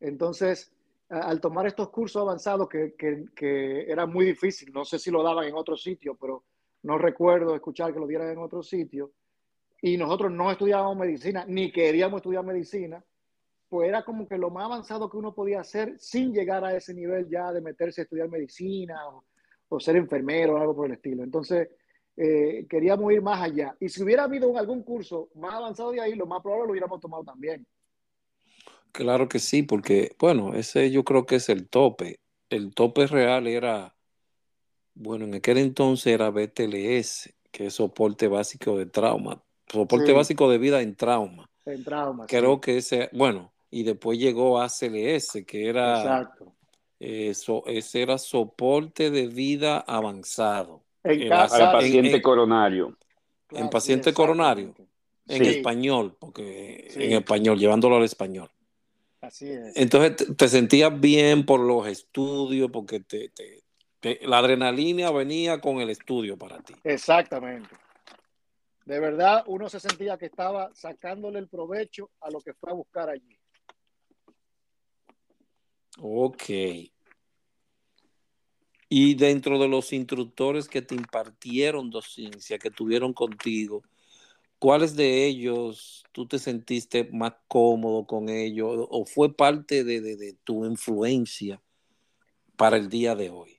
B: Entonces, al tomar estos cursos avanzados que, que, era muy difícil, no sé si lo daban en otro sitio, pero no recuerdo escuchar que lo dieran en otro sitio, y nosotros no estudiábamos medicina, ni queríamos estudiar medicina, pues era como que lo más avanzado que uno podía hacer sin llegar a ese nivel ya de meterse a estudiar medicina o, ser enfermero o algo por el estilo. Entonces, eh, queríamos ir más allá. Y si hubiera habido algún curso más avanzado de ahí, lo más probable lo hubiéramos tomado también.
A: Claro que sí, porque, bueno, ese yo creo que es el tope. El tope real era, bueno, en aquel entonces era BTLS, que es soporte básico de trauma, soporte básico de vida en trauma.
B: En trauma.
A: Creo que ese, bueno, y después llegó ACLS, que era...
B: Exacto.
A: Eso, ese era soporte de vida avanzado.
C: En para paciente coronario.
A: en paciente coronario. En español, porque en español, llevándolo al español.
B: Así es.
A: Entonces te, sentías bien por los estudios, porque te, la adrenalina venía con el estudio para ti.
B: Exactamente. De verdad, uno se sentía que estaba sacándole el provecho a lo que fue a buscar allí.
A: Ok. Y dentro de los instructores que te impartieron docencia, que tuvieron contigo, ¿cuáles de ellos tú te sentiste más cómodo con ellos o fue parte de, tu influencia para el día de hoy?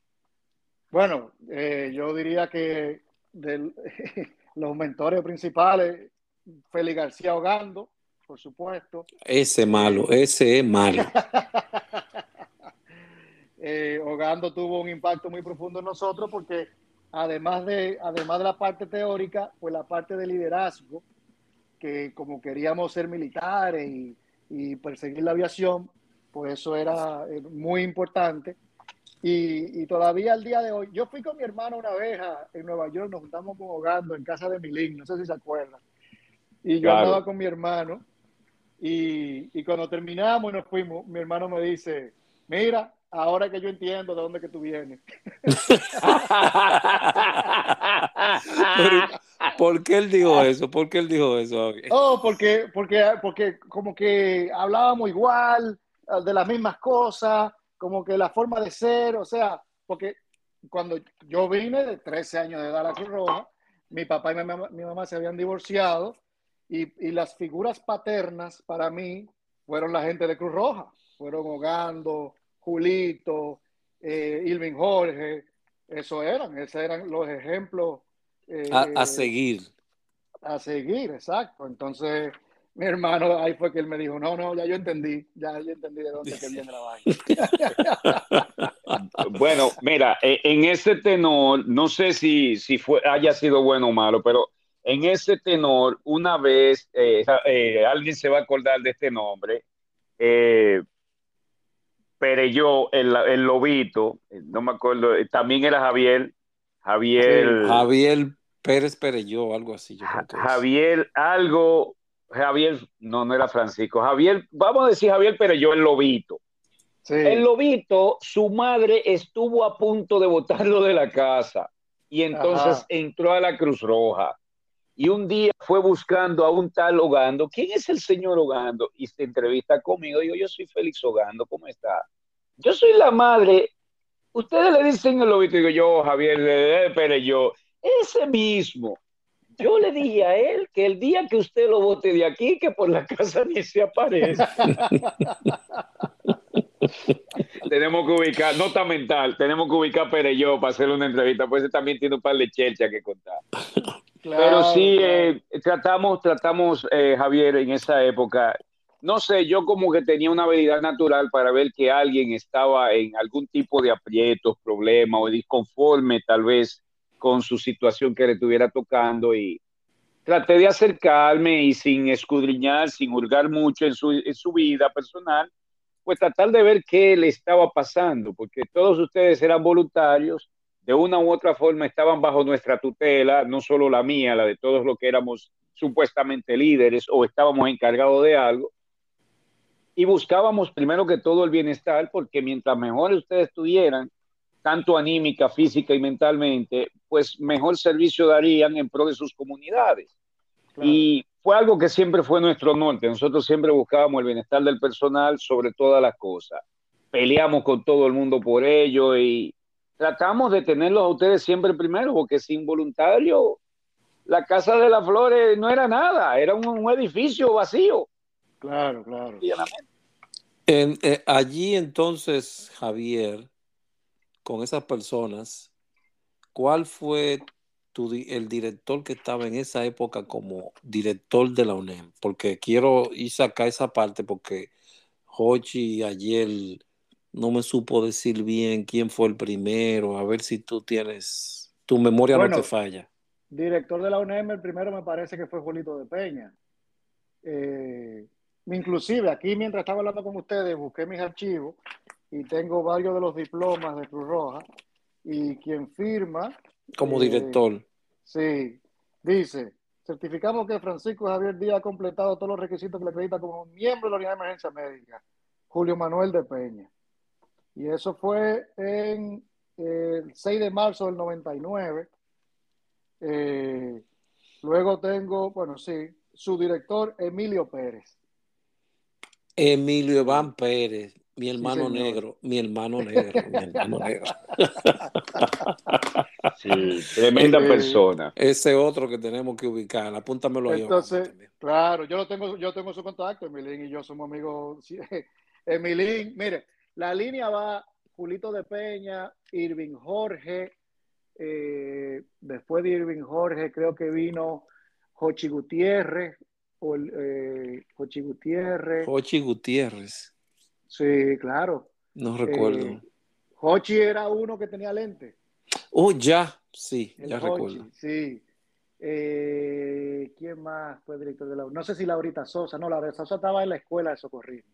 B: Bueno, eh, yo diría que de los mentores principales, Félix García Ogando, por supuesto.
A: Ese malo, ese es malo.
B: eh, Ogando tuvo un impacto muy profundo en nosotros porque además de, además de la parte teórica, pues la parte de liderazgo, que como queríamos ser militares y, perseguir la aviación, pues eso era eh, muy importante. Y, todavía al día de hoy, yo fui con mi hermano una vez en Nueva York, nos juntamos con Ogando en casa de Milín, no sé si se acuerdan. Y yo andaba con mi hermano y, y cuando terminamos y nos fuimos, mi hermano me dice, mira, ahora que yo entiendo de dónde que tú vienes.
A: ¿Por qué él dijo eso? ¿Por qué él dijo eso?
B: Oh, porque, porque, porque como que hablábamos igual, ah, de las mismas cosas, como que la forma de ser, o sea, porque cuando yo vine de 13 años de edad a la Cruz Roja, mi papá y mi mamá, mi mamá se habían divorciado y, y, las figuras paternas para mí fueron la gente de Cruz Roja, fueron Hogando, Julito, eh, Ilvin Jorge, eso eran, esos eran los ejemplos.
A: Eh, a, seguir.
B: A seguir, exacto. Entonces, mi hermano ahí fue que él me dijo, no, no, ya yo entendí, ya yo entendí de dónde que viene la vaina.
C: bueno, mira, e, en ese tenor, no sé si, si fue, haya sido bueno o malo, pero en ese tenor, una vez, eh, alguien se va a acordar de este nombre, eh, Pereyó, el, el lobito, no me acuerdo, también era Javier, Javier.
A: Javier Pérez Pereyó, algo así.
C: Javier, algo, Javier, no, no era Francisco, Javier, vamos a decir Javier Pereyó, el lobito. El lobito, su madre estuvo a punto de botarlo de la casa y entonces entró a la Cruz Roja. Y un día fue buscando a un tal Ogando. ¿Quién es el señor Ogando? Y se entrevista conmigo. Digo, yo soy Félix Ogando, ¿cómo está? Yo soy la madre. Ustedes le dicen el lobito, digo yo, Javier Pérez, yo, ese mismo. Yo le dije a él que el día que usted lo vote de aquí, que por la casa ni se aparece. tenemos que ubicar, nota mental, tenemos que ubicar a yo para hacerle una entrevista, pues también tiene un par de chelcha que contar. Pero sí, eh, tratamos, tratamos, eh, Javier, en esa época, no sé, yo como que tenía una habilidad natural para ver que alguien estaba en algún tipo de aprietos, problema o disconforme tal vez con su situación que le estuviera tocando y traté de acercarme y sin escudriñar, sin hurgar mucho en su, en su vida personal, pues tratar de ver qué le estaba pasando, porque todos ustedes eran voluntarios de una u otra forma estaban bajo nuestra tutela, no solo la mía, la de todos los que éramos supuestamente líderes o estábamos encargados de algo. Y buscábamos primero que todo el bienestar, porque mientras mejor ustedes estuvieran, tanto anímica, física y mentalmente, pues mejor servicio darían en pro de sus comunidades. Y fue algo que siempre fue nuestro norte. Nosotros siempre buscábamos el bienestar del personal sobre todas las cosas. Peleamos con todo el mundo por ello y, tratamos de tenerlos a ustedes siempre primero, porque sin voluntario, la Casa de las Flores no era nada, era un, edificio vacío.
B: Claro, claro.
A: En, eh, allí entonces, Javier, con esas personas, ¿cuál fue tu, el director que estaba en esa época como director de la UNEM? Porque quiero ir sacar esa parte porque Hochi ayer no me supo decir bien quién fue el primero, a ver si tú tienes, tu memoria
B: Bueno,
A: no te falla.
B: Director de la UNEM, el primero me parece que fue Julito de Peña. Eh, inclusive aquí mientras estaba hablando con ustedes busqué mis archivos y tengo varios de los diplomas de Cruz Roja y quien firma,
A: Como
B: eh,
A: director.
B: sí, dice, certificamos que Francisco Javier Díaz ha completado todos los requisitos que le acredita como miembro de la unidad de emergencia médica, Julio Manuel de Peña. Y eso fue en eh, el 6 de marzo del 99. Eh, luego tengo, bueno, sí, su director Emilio Pérez.
A: Emilio Iván Pérez, mi hermano
B: señor.
A: negro, mi hermano negro, mi hermano negro.
C: Sí, tremenda
B: Eh,
C: persona.
A: Ese otro que tenemos que ubicar, apúntamelo ahí.
B: Entonces,
A: también.
B: claro, yo lo tengo, yo tengo su contacto, Emilín y yo somos amigos. sí. Emilín, mire, la línea va Julito de Peña, Irving Jorge, eh, después de Irving Jorge creo que vino Jochi Gutiérrez, o el, eh, Jochi Gutiérrez,
A: Jochi Gutiérrez,
B: sí, claro.
A: no recuerdo.
B: Eh, Jochi era uno que tenía lente.
A: oh, ya, sí,
B: El
A: ya recuerdo.
B: sí. Eh, ¿Quién más fue director de la No sé si Laurita Sosa. No, Laurita Sosa estaba en la escuela de socorrismo.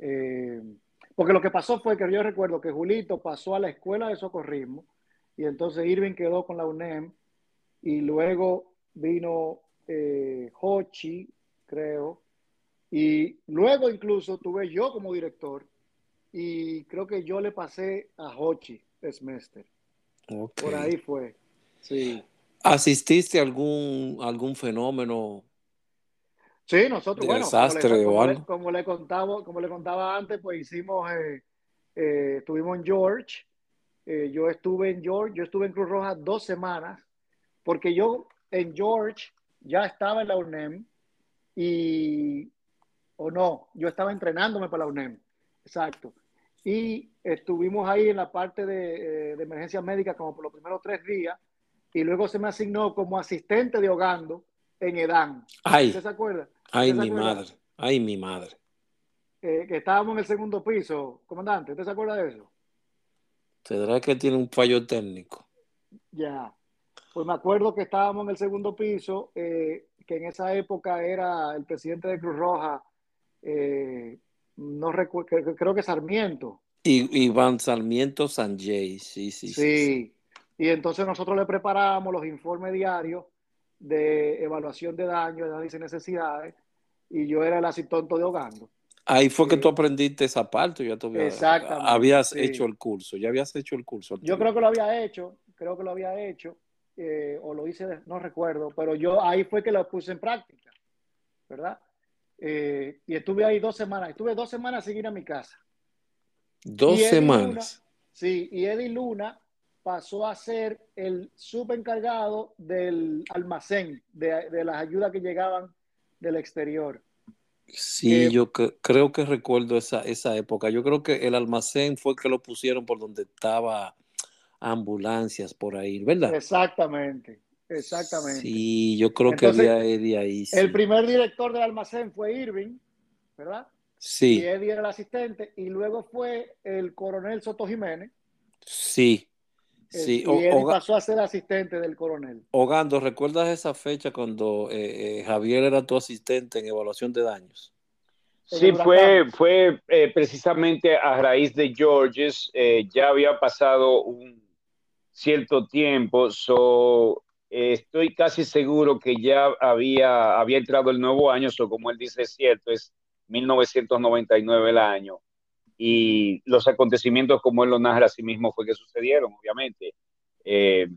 B: Eh, porque lo que pasó fue que yo recuerdo que Julito pasó a la escuela de socorrismo y entonces Irving quedó con la UNEM y luego vino eh, Hochi, creo, y luego incluso tuve yo como director y creo que yo le pasé a Hochi Smester.
A: Ok.
B: Por ahí fue. Sí.
A: ¿Asististe a algún, algún fenómeno?
B: Sí, nosotros, bueno,
A: desastre
B: como le, como le- como le contaba, como le contaba antes, pues hicimos, eh, eh, estuvimos en George, eh, yo estuve en George, yo estuve en Cruz Roja dos semanas, porque yo en George ya estaba en la UNEM y, o no, yo estaba entrenándome para la UNEM, exacto. Y estuvimos ahí en la parte de, eh, de emergencia médica como por los primeros tres días, y luego se me asignó como asistente de Hogando en Edán.
A: Ay,
B: ¿Usted se acuerda?
A: Ay,
B: ¿Usted se
A: mi madre, ay, mi madre.
B: Eh, que estábamos en el segundo piso, comandante, ¿usted se acuerda de eso?
A: ¿Tendrá que tiene un fallo técnico?
B: Ya. Pues me acuerdo que estábamos en el segundo piso, eh, que en esa época era el presidente de Cruz Roja, eh, no recuerdo, creo que Sarmiento.
A: Y Iván Sarmiento Sanjay, sí, sí. sí. Sí.
B: Y entonces nosotros le preparábamos los informes diarios de evaluación de daño, de análisis de necesidades, y yo era el asitonto de Hogando.
A: Ahí fue que tú aprendiste esa parte, ya tú habías,
B: sí.
A: hecho el curso, ya habías hecho el curso.
B: Yo creo que lo había hecho, creo que lo había hecho, eh, o lo hice, no recuerdo, pero yo ahí fue que lo puse en práctica, ¿verdad? Eh, y estuve ahí dos semanas, estuve dos semanas sin ir a mi casa.
A: Dos semanas.
B: Sí, y Eddie Luna pasó a ser el subencargado del almacén, de, de las ayudas que llegaban del exterior.
A: Sí,
B: Eh,
A: yo cre- creo que recuerdo esa, esa época. Yo creo que el almacén fue que lo pusieron por donde estaba ambulancias por ahí, ¿verdad?
B: Exactamente, exactamente.
A: Sí, yo creo
B: Entonces,
A: que había Eddie ahí. Sí.
B: El primer director del almacén fue Irving, ¿verdad? Y
A: Sí,
B: Eddie era el asistente, y luego fue el coronel Soto Jiménez,
A: sí, sí.
B: y
A: O- Oga-
B: pasó a ser asistente del coronel.
A: Ogando, ¿recuerdas esa fecha cuando eh, eh, Javier era tu asistente en evaluación de daños?
C: Sí, fue, fue eh, precisamente a raíz de Georges, eh, ya había pasado un cierto tiempo, so, eh, estoy casi seguro que ya había, había entrado el nuevo año, so, como él dice, es cierto, es 1999 el año, y los acontecimientos como él lo narra a sí mismo fue que sucedieron, obviamente. Eh,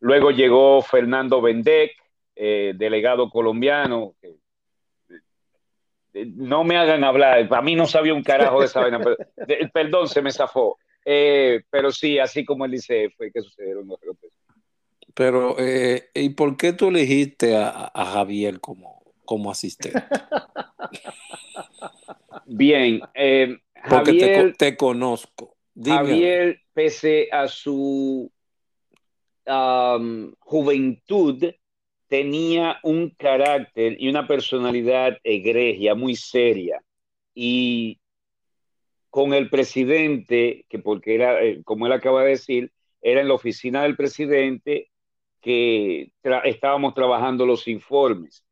C: luego llegó Fernando Bendec, eh, delegado colombiano, que no me hagan hablar, para mí no sabía un carajo de esa vaina, pero, de, perdón, se me zafó. Eh, pero sí, así como él dice, fue que sucedieron los acontecimientos.
A: Pero, eh, ¿y por qué tú elegiste a, a Javier como, como asistente?
C: Bien, eh,
A: Porque te,
C: Javier,
A: te conozco. Dime,
C: Javier, pese a su juventud, tenía un carácter y una personalidad egregia, muy seria. Y con el presidente, que porque era, eh, como él acaba de decir, era en la oficina del presidente que tra- estábamos trabajando los informes.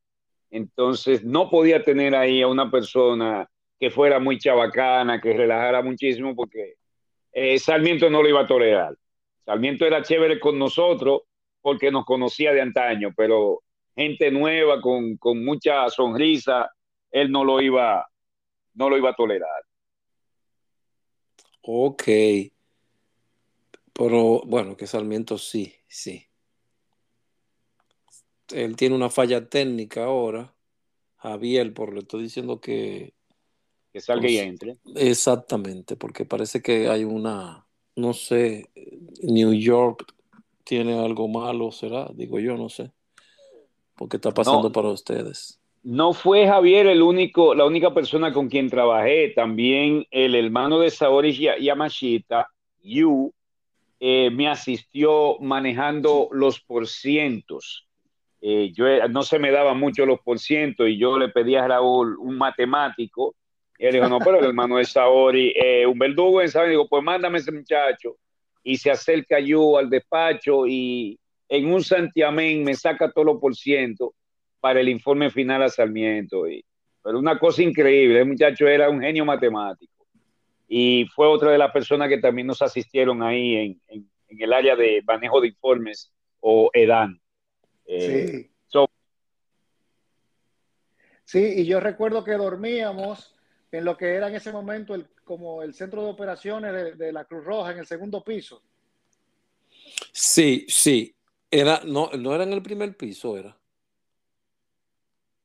C: Entonces, no podía tener ahí a una persona que fuera muy chabacana, que relajara muchísimo, porque eh, Sarmiento no lo iba a tolerar. Sarmiento era chévere con nosotros porque nos conocía de antaño, pero gente nueva con, con mucha sonrisa, él no lo iba, no lo iba a tolerar.
A: Ok. Pero bueno, que Sarmiento sí, sí. Él tiene una falla técnica ahora. Javier, por le estoy diciendo que
C: Que salga y
A: Pues-
C: entre.
A: exactamente, porque parece que hay una, no sé, New York tiene algo malo, será, digo yo, no sé. Porque está pasando
C: No.
A: para ustedes.
C: No fue Javier el único, la única persona con quien trabajé. También el hermano de Saori Ya- Yamashita, Yu, eh, me asistió manejando los porcientos. Eh, yo eh, no se me daban mucho los porcientos y yo le pedí a Raúl un matemático. Y él dijo, no, pero el hermano de Saori, eh, un verdugo en Saori, digo, pues mándame ese muchacho. Y se acerca Yu al despacho y en un santiamén me saca todos los porcientos para el informe final a Sarmiento. Y, pero una cosa increíble, el muchacho era un genio matemático. Y fue otra de las personas que también nos asistieron ahí en, en- en el área de manejo de informes o EDAN. Eh,
B: Sí.
C: so-
B: Sí, y yo recuerdo que dormíamos en lo que era en ese momento el, como el centro de operaciones de, de la Cruz Roja en el segundo piso.
A: Sí, sí. Era, no, no era en el primer piso, era.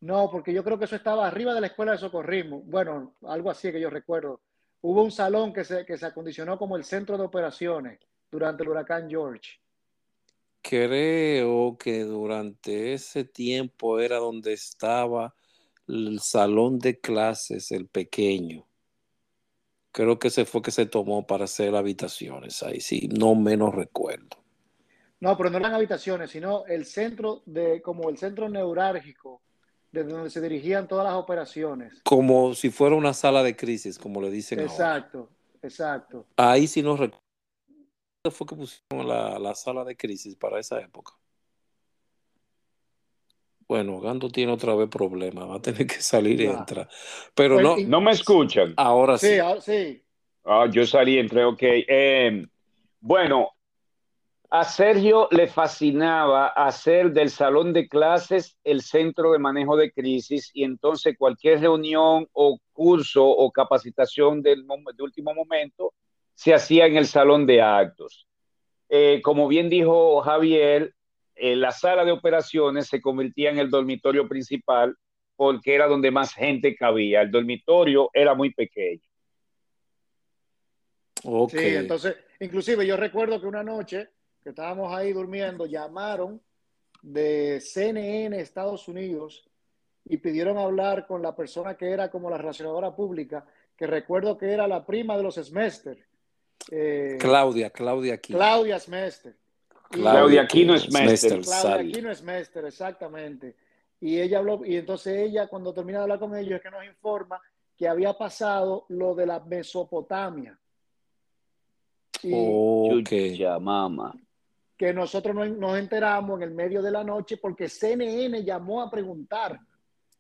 B: No, porque yo creo que eso estaba arriba de la escuela de socorrismo. Bueno, algo así que yo recuerdo. Hubo un salón que se, que se acondicionó como el centro de operaciones durante el huracán George.
A: Creo que durante ese tiempo era donde estaba el salón de clases, el pequeño. Creo que ese fue que se tomó para hacer habitaciones ahí, sí, no menos recuerdo.
B: No, pero no eran habitaciones, sino el centro de, como el centro neurálgico, desde donde se dirigían todas las operaciones.
A: Como si fuera una sala de crisis, como le dicen ahora.
B: Exacto, exacto.
A: Ahí sí no recuerdo. fue que pusieron la, la sala de crisis para esa época? Bueno, Gando tiene otra vez problemas, va a tener que salir y
B: Ya.
A: entrar. Pero
B: Pues,
A: no,
C: no me escuchan.
A: ahora sí.
B: Sí, ahora sí.
C: Ah, yo salí, entré, ok. Eh, bueno, a Sergio le fascinaba hacer del salón de clases el centro de manejo de crisis y entonces cualquier reunión o curso o capacitación del de último momento se hacía en el salón de actos. Eh, como bien dijo Javier, eh, la sala de operaciones se convertía en el dormitorio principal porque era donde más gente cabía. El dormitorio era muy pequeño.
A: Ok.
B: Sí, entonces, inclusive yo recuerdo que una noche que estábamos ahí durmiendo, llamaron de CNN Estados Unidos y pidieron hablar con la persona que era como la relacionadora pública, que recuerdo que era la prima de los Smester, eh,
A: Claudia, Claudia aquí.
B: Claudia Smester. Y-
C: Claudia Aquino
A: que-
C: Smester.
B: Claudia. Aquino Smester, exactamente. Y ella habló, y entonces ella, cuando termina de hablar con ellos, es que nos informa que había pasado lo de la Mesopotamia. Y
A: Ok.
C: Chucha, mamá.
B: que nosotros nos, nos enteramos en el medio de la noche porque CNN llamó a preguntar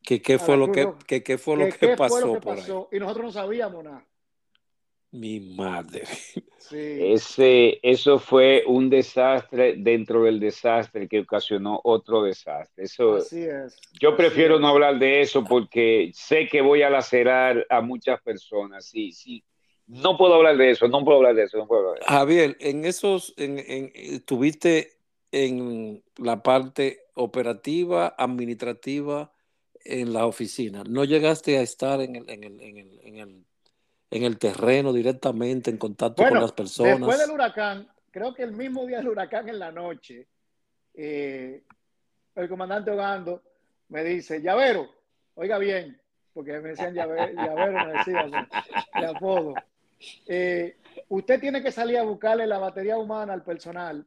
A: ¿Qué, qué fue lo que,
B: Roja.
A: qué, fue lo
B: que
A: que
B: qué
A: pasó
B: fue lo que
A: por
B: pasó y nosotros no sabíamos nada.
A: Mi madre.
B: Sí,
C: Ese, eso fue un desastre dentro del desastre que ocasionó otro desastre. Eso,
B: así es.
C: yo
B: así
C: prefiero
B: es.
C: no hablar de eso porque sé que voy a lacerar a muchas personas. Sí, sí. No puedo hablar de eso, no puedo hablar de eso, no puedo hablar de eso.
A: Javier, en esos, en, en, estuviste en la parte operativa, administrativa, en la oficina. ¿No llegaste a estar en el, en el, en el, en el, en el terreno directamente, en contacto
B: Bueno,
A: con las personas?
B: Después del huracán, creo que el mismo día del huracán en la noche, eh, el comandante Ogando me dice, Llavero, oiga bien, porque me decían llavero, me decían de apodo. Eh, usted tiene que salir a buscarle la batería humana al personal.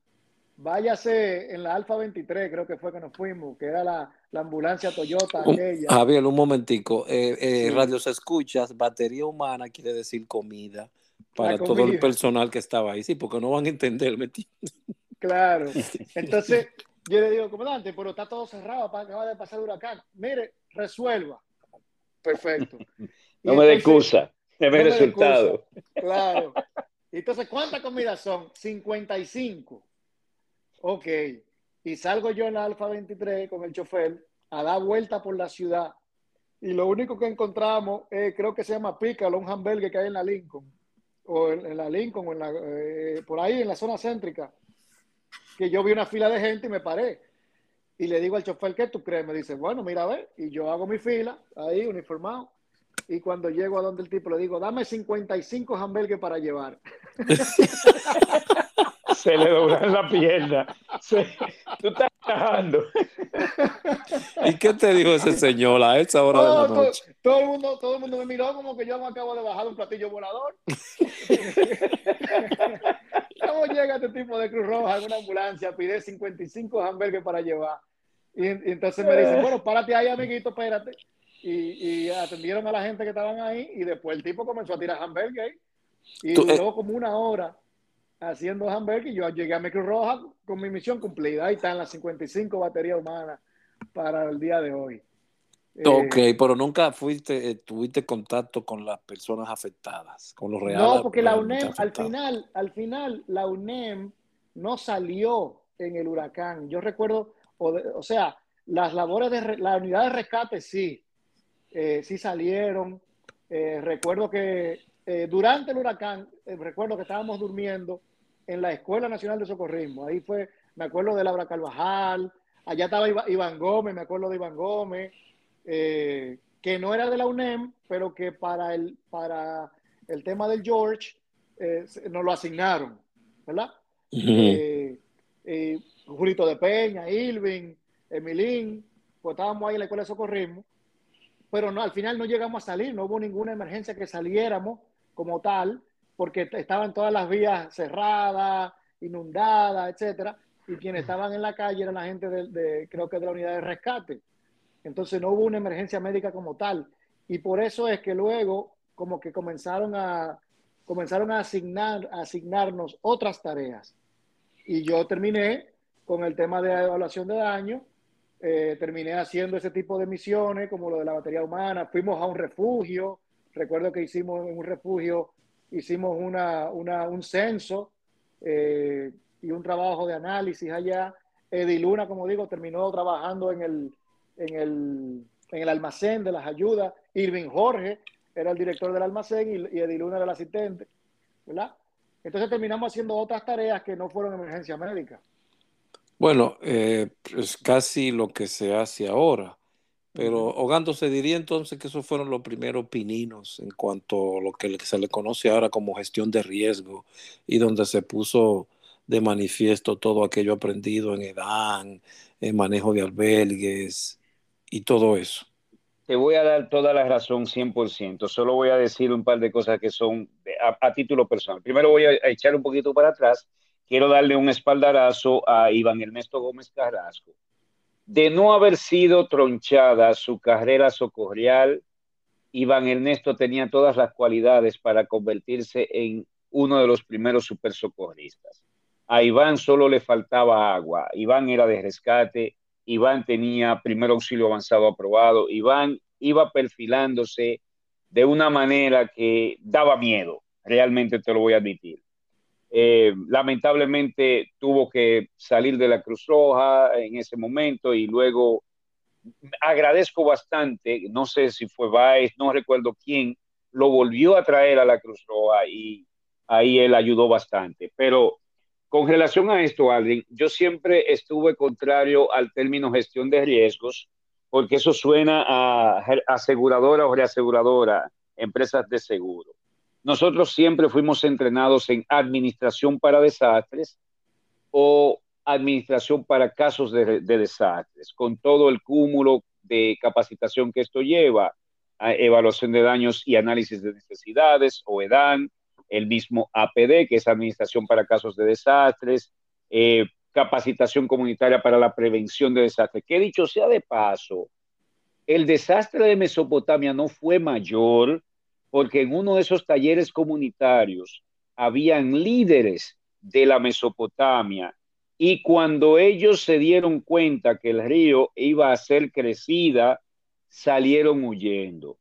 B: Váyase en la Alfa 23, creo que fue que nos fuimos, que era la, ambulancia Toyota. aquella.
A: Javier, un momentico. Eh, eh Radio se escuchas, batería humana quiere decir comida para todo el personal que estaba ahí. Sí, porque no van a entender, ¿me
B: Claro. Entonces, yo le digo, comandante, pero está todo cerrado, acaba de pasar el huracán. Mire, resuelva. Perfecto.
C: no me dé excusa, me no resultado.
B: Claro. Entonces, ¿cuántas comidas son? 55. Ok. Y salgo yo en la Alfa 23 con el chofer a dar vuelta por la ciudad. Y lo único que encontramos, eh, creo que se llama Pícalo, un hamburger que hay en la Lincoln. O en, la Lincoln, o en la, eh, por ahí en la zona céntrica que yo vi una fila de gente y me paré. Y le digo al chofer, ¿qué tú crees? Me dice, bueno, mira a ver. Y yo hago mi fila, ahí, uniformado. Y cuando llego a donde el tipo le digo, dame 55 hamburgues para llevar.
C: Se le doblan la pierna. Tú estás trabajando.
A: ¿Y qué te dijo ese señor a esa hora de la noche?
B: Todo, el mundo, todo el mundo me miró como que yo me acabo de bajar un platillo volador. ¿Cómo llega este tipo de Cruz Roja en una ambulancia? Pide 55 hamburgues para llevar. Y, entonces me dicen, bueno, párate ahí, amiguito, espérate. Y, atendieron a la gente que estaban ahí y después el tipo comenzó a tirar hamburgues y duró eh, como una hora haciendo hamburgues y yo llegué a mi Cruz Roja con mi misión cumplida. Ahí están las 55 baterías humanas para el día de hoy.
A: Ok, eh, pero nunca fuiste, eh, tuviste contacto con las personas afectadas, con los reales.
B: No, porque la UNEM, al final, al final, la UNEM no salió en el huracán. Yo recuerdo, o, sea, las labores de la unidad de rescate sí, eh, sí salieron. recuerdo que durante el huracán, recuerdo que estábamos durmiendo en la Escuela Nacional de Socorrismo. Ahí fue, me acuerdo de Laura Carvajal, allá estaba Iván Gómez, me acuerdo de Iván Gómez. Eh, que no era de la UNEM, pero que para el, para el tema del George eh, nos lo asignaron, ¿verdad? Eh, Julito de Peña, Ilvin, Emilín, pues estábamos ahí en la escuela de socorrismo, pero no, al final no llegamos a salir, no hubo ninguna emergencia que saliéramos como tal, porque estaban todas las vías cerradas, inundadas, etcétera, y quienes estaban en la calle eran la gente de creo que de la unidad de rescate. Entonces no hubo una emergencia médica como tal. Y por eso es que luego como que comenzaron a, comenzaron a, asignar, a asignarnos otras tareas. Y yo terminé con el tema de evaluación de daño, eh, terminé haciendo ese tipo de misiones como lo de la batería humana, fuimos a un refugio, recuerdo que hicimos en un refugio, hicimos una, un censo eh, y un trabajo de análisis allá. Ediluna, como digo, terminó trabajando en el, en el, en el almacén de las ayudas. Irving Jorge era el director del almacén y, y Ediluna era el asistente, ¿verdad? Entonces terminamos haciendo otras tareas que no fueron emergencia médica.
A: Bueno, eh, es casi lo que se hace ahora. Pero Hogando se diría entonces que esos fueron los primeros pininos en cuanto a lo que se le conoce ahora como gestión de riesgo y donde se puso de manifiesto todo aquello aprendido en EDAN, en manejo de albergues, y todo eso.
C: Te voy a dar toda la razón 100%. Solo voy a decir un par de cosas que son a, título personal. Primero voy a, echar un poquito para atrás. Quiero darle un espaldarazo a Iván Ernesto Gómez Carrasco. De no haber sido tronchada su carrera socorrial, Iván Ernesto tenía todas las cualidades para convertirse en uno de los primeros super socorristas. A Iván solo le faltaba agua. Iván era de rescate, Iván tenía primer auxilio avanzado aprobado, Iván iba perfilándose de una manera que daba miedo, realmente te lo voy a admitir. Eh, lamentablemente tuvo que salir de la Cruz Roja en ese momento y luego agradezco bastante, no sé si fue Baez, no recuerdo quién, lo volvió a traer a la Cruz Roja y ahí él ayudó bastante. Pero con relación a esto, Aldrin, yo siempre estuve contrario al término gestión de riesgos, porque eso suena a aseguradora o reaseguradora, empresas de seguro. Nosotros siempre fuimos entrenados en administración para desastres o administración para casos de, desastres, con todo el cúmulo de capacitación que esto lleva, evaluación de daños y análisis de necesidades, o EDAN, el mismo APD, que es Administración para Casos de Desastres, eh, capacitación comunitaria para la prevención de desastres. Que dicho sea de paso, el desastre de Mesopotamia no fue mayor porque en uno de esos talleres comunitarios habían líderes de la Mesopotamia y cuando ellos se dieron cuenta que el río iba a ser crecida, salieron huyendo.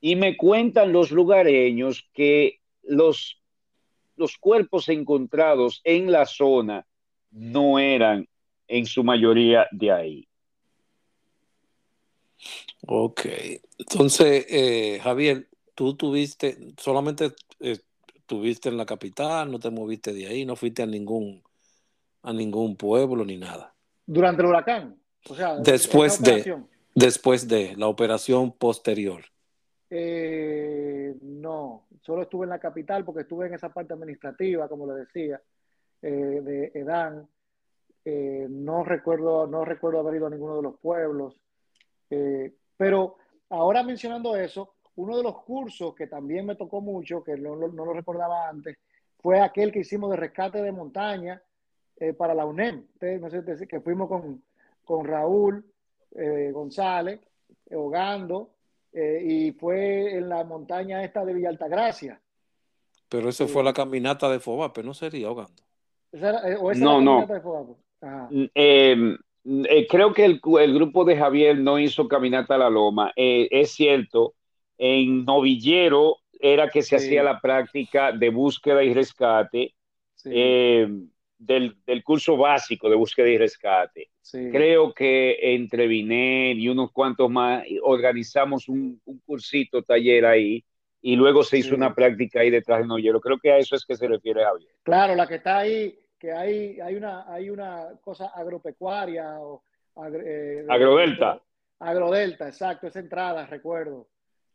C: Y me cuentan los lugareños que los, los cuerpos encontrados en la zona no eran en su mayoría de ahí.
A: Ok, entonces, eh, Javier, tú tuviste, solamente eh, tuviste en la capital, no te moviste de ahí, no fuiste a ningún, a ningún pueblo ni nada.
B: Durante el huracán, o sea,
A: después de, después de la operación posterior.
B: Eh, no, solo estuve en la capital porque estuve en esa parte administrativa, como le decía, de Edán. no recuerdo, no recuerdo haber ido a ninguno de los pueblos. Eh, pero ahora mencionando eso, uno de los cursos que también me tocó mucho, que no, lo recordaba antes, fue aquel que hicimos de rescate de montaña eh, para la UNEM. no sé, que fuimos con, con Raúl eh, González, Hogando, y fue en la montaña esta de Villa Altagracia.
A: Pero eso fue la caminata de Fobape, ¿no sería Hogando?
C: no, no. De eh, creo que el, grupo de Javier no hizo caminata a la loma. Eh, es cierto, en Novillero era que se hacía la práctica de búsqueda y rescate eh, del, curso básico de búsqueda y rescate. Creo que entre Viner y unos cuantos más organizamos un, cursito taller ahí y luego se hizo una práctica ahí detrás de Novillero. Creo que a eso es que se refiere Javier.
B: Claro, la que está ahí que hay, hay, una, hay una cosa agropecuaria o
C: eh, agrodelta.
B: agrodelta, exacto, esa entrada, recuerdo.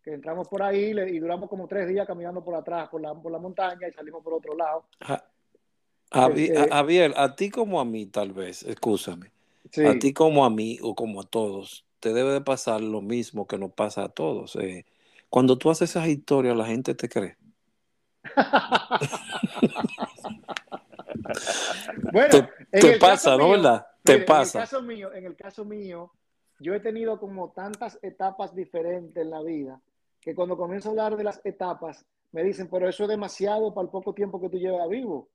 B: Que entramos por ahí y duramos como tres días caminando por atrás, por la, por la montaña y salimos por otro lado.
A: Este, Javier, a ti como a mí, tal vez, escúchame. A ti como a mí o como a todos, te debe de pasar lo mismo que nos pasa a todos. Eh. Cuando tú haces esas historias, la gente te cree.
B: bueno,
A: te, pasa, ¿no? ¿Verdad? Te pasa.
B: En el, caso mío, en el caso mío, yo he tenido como tantas etapas diferentes en la vida que cuando comienzo a hablar de las etapas, me dicen, pero eso es demasiado para el poco tiempo que tú llevas vivo.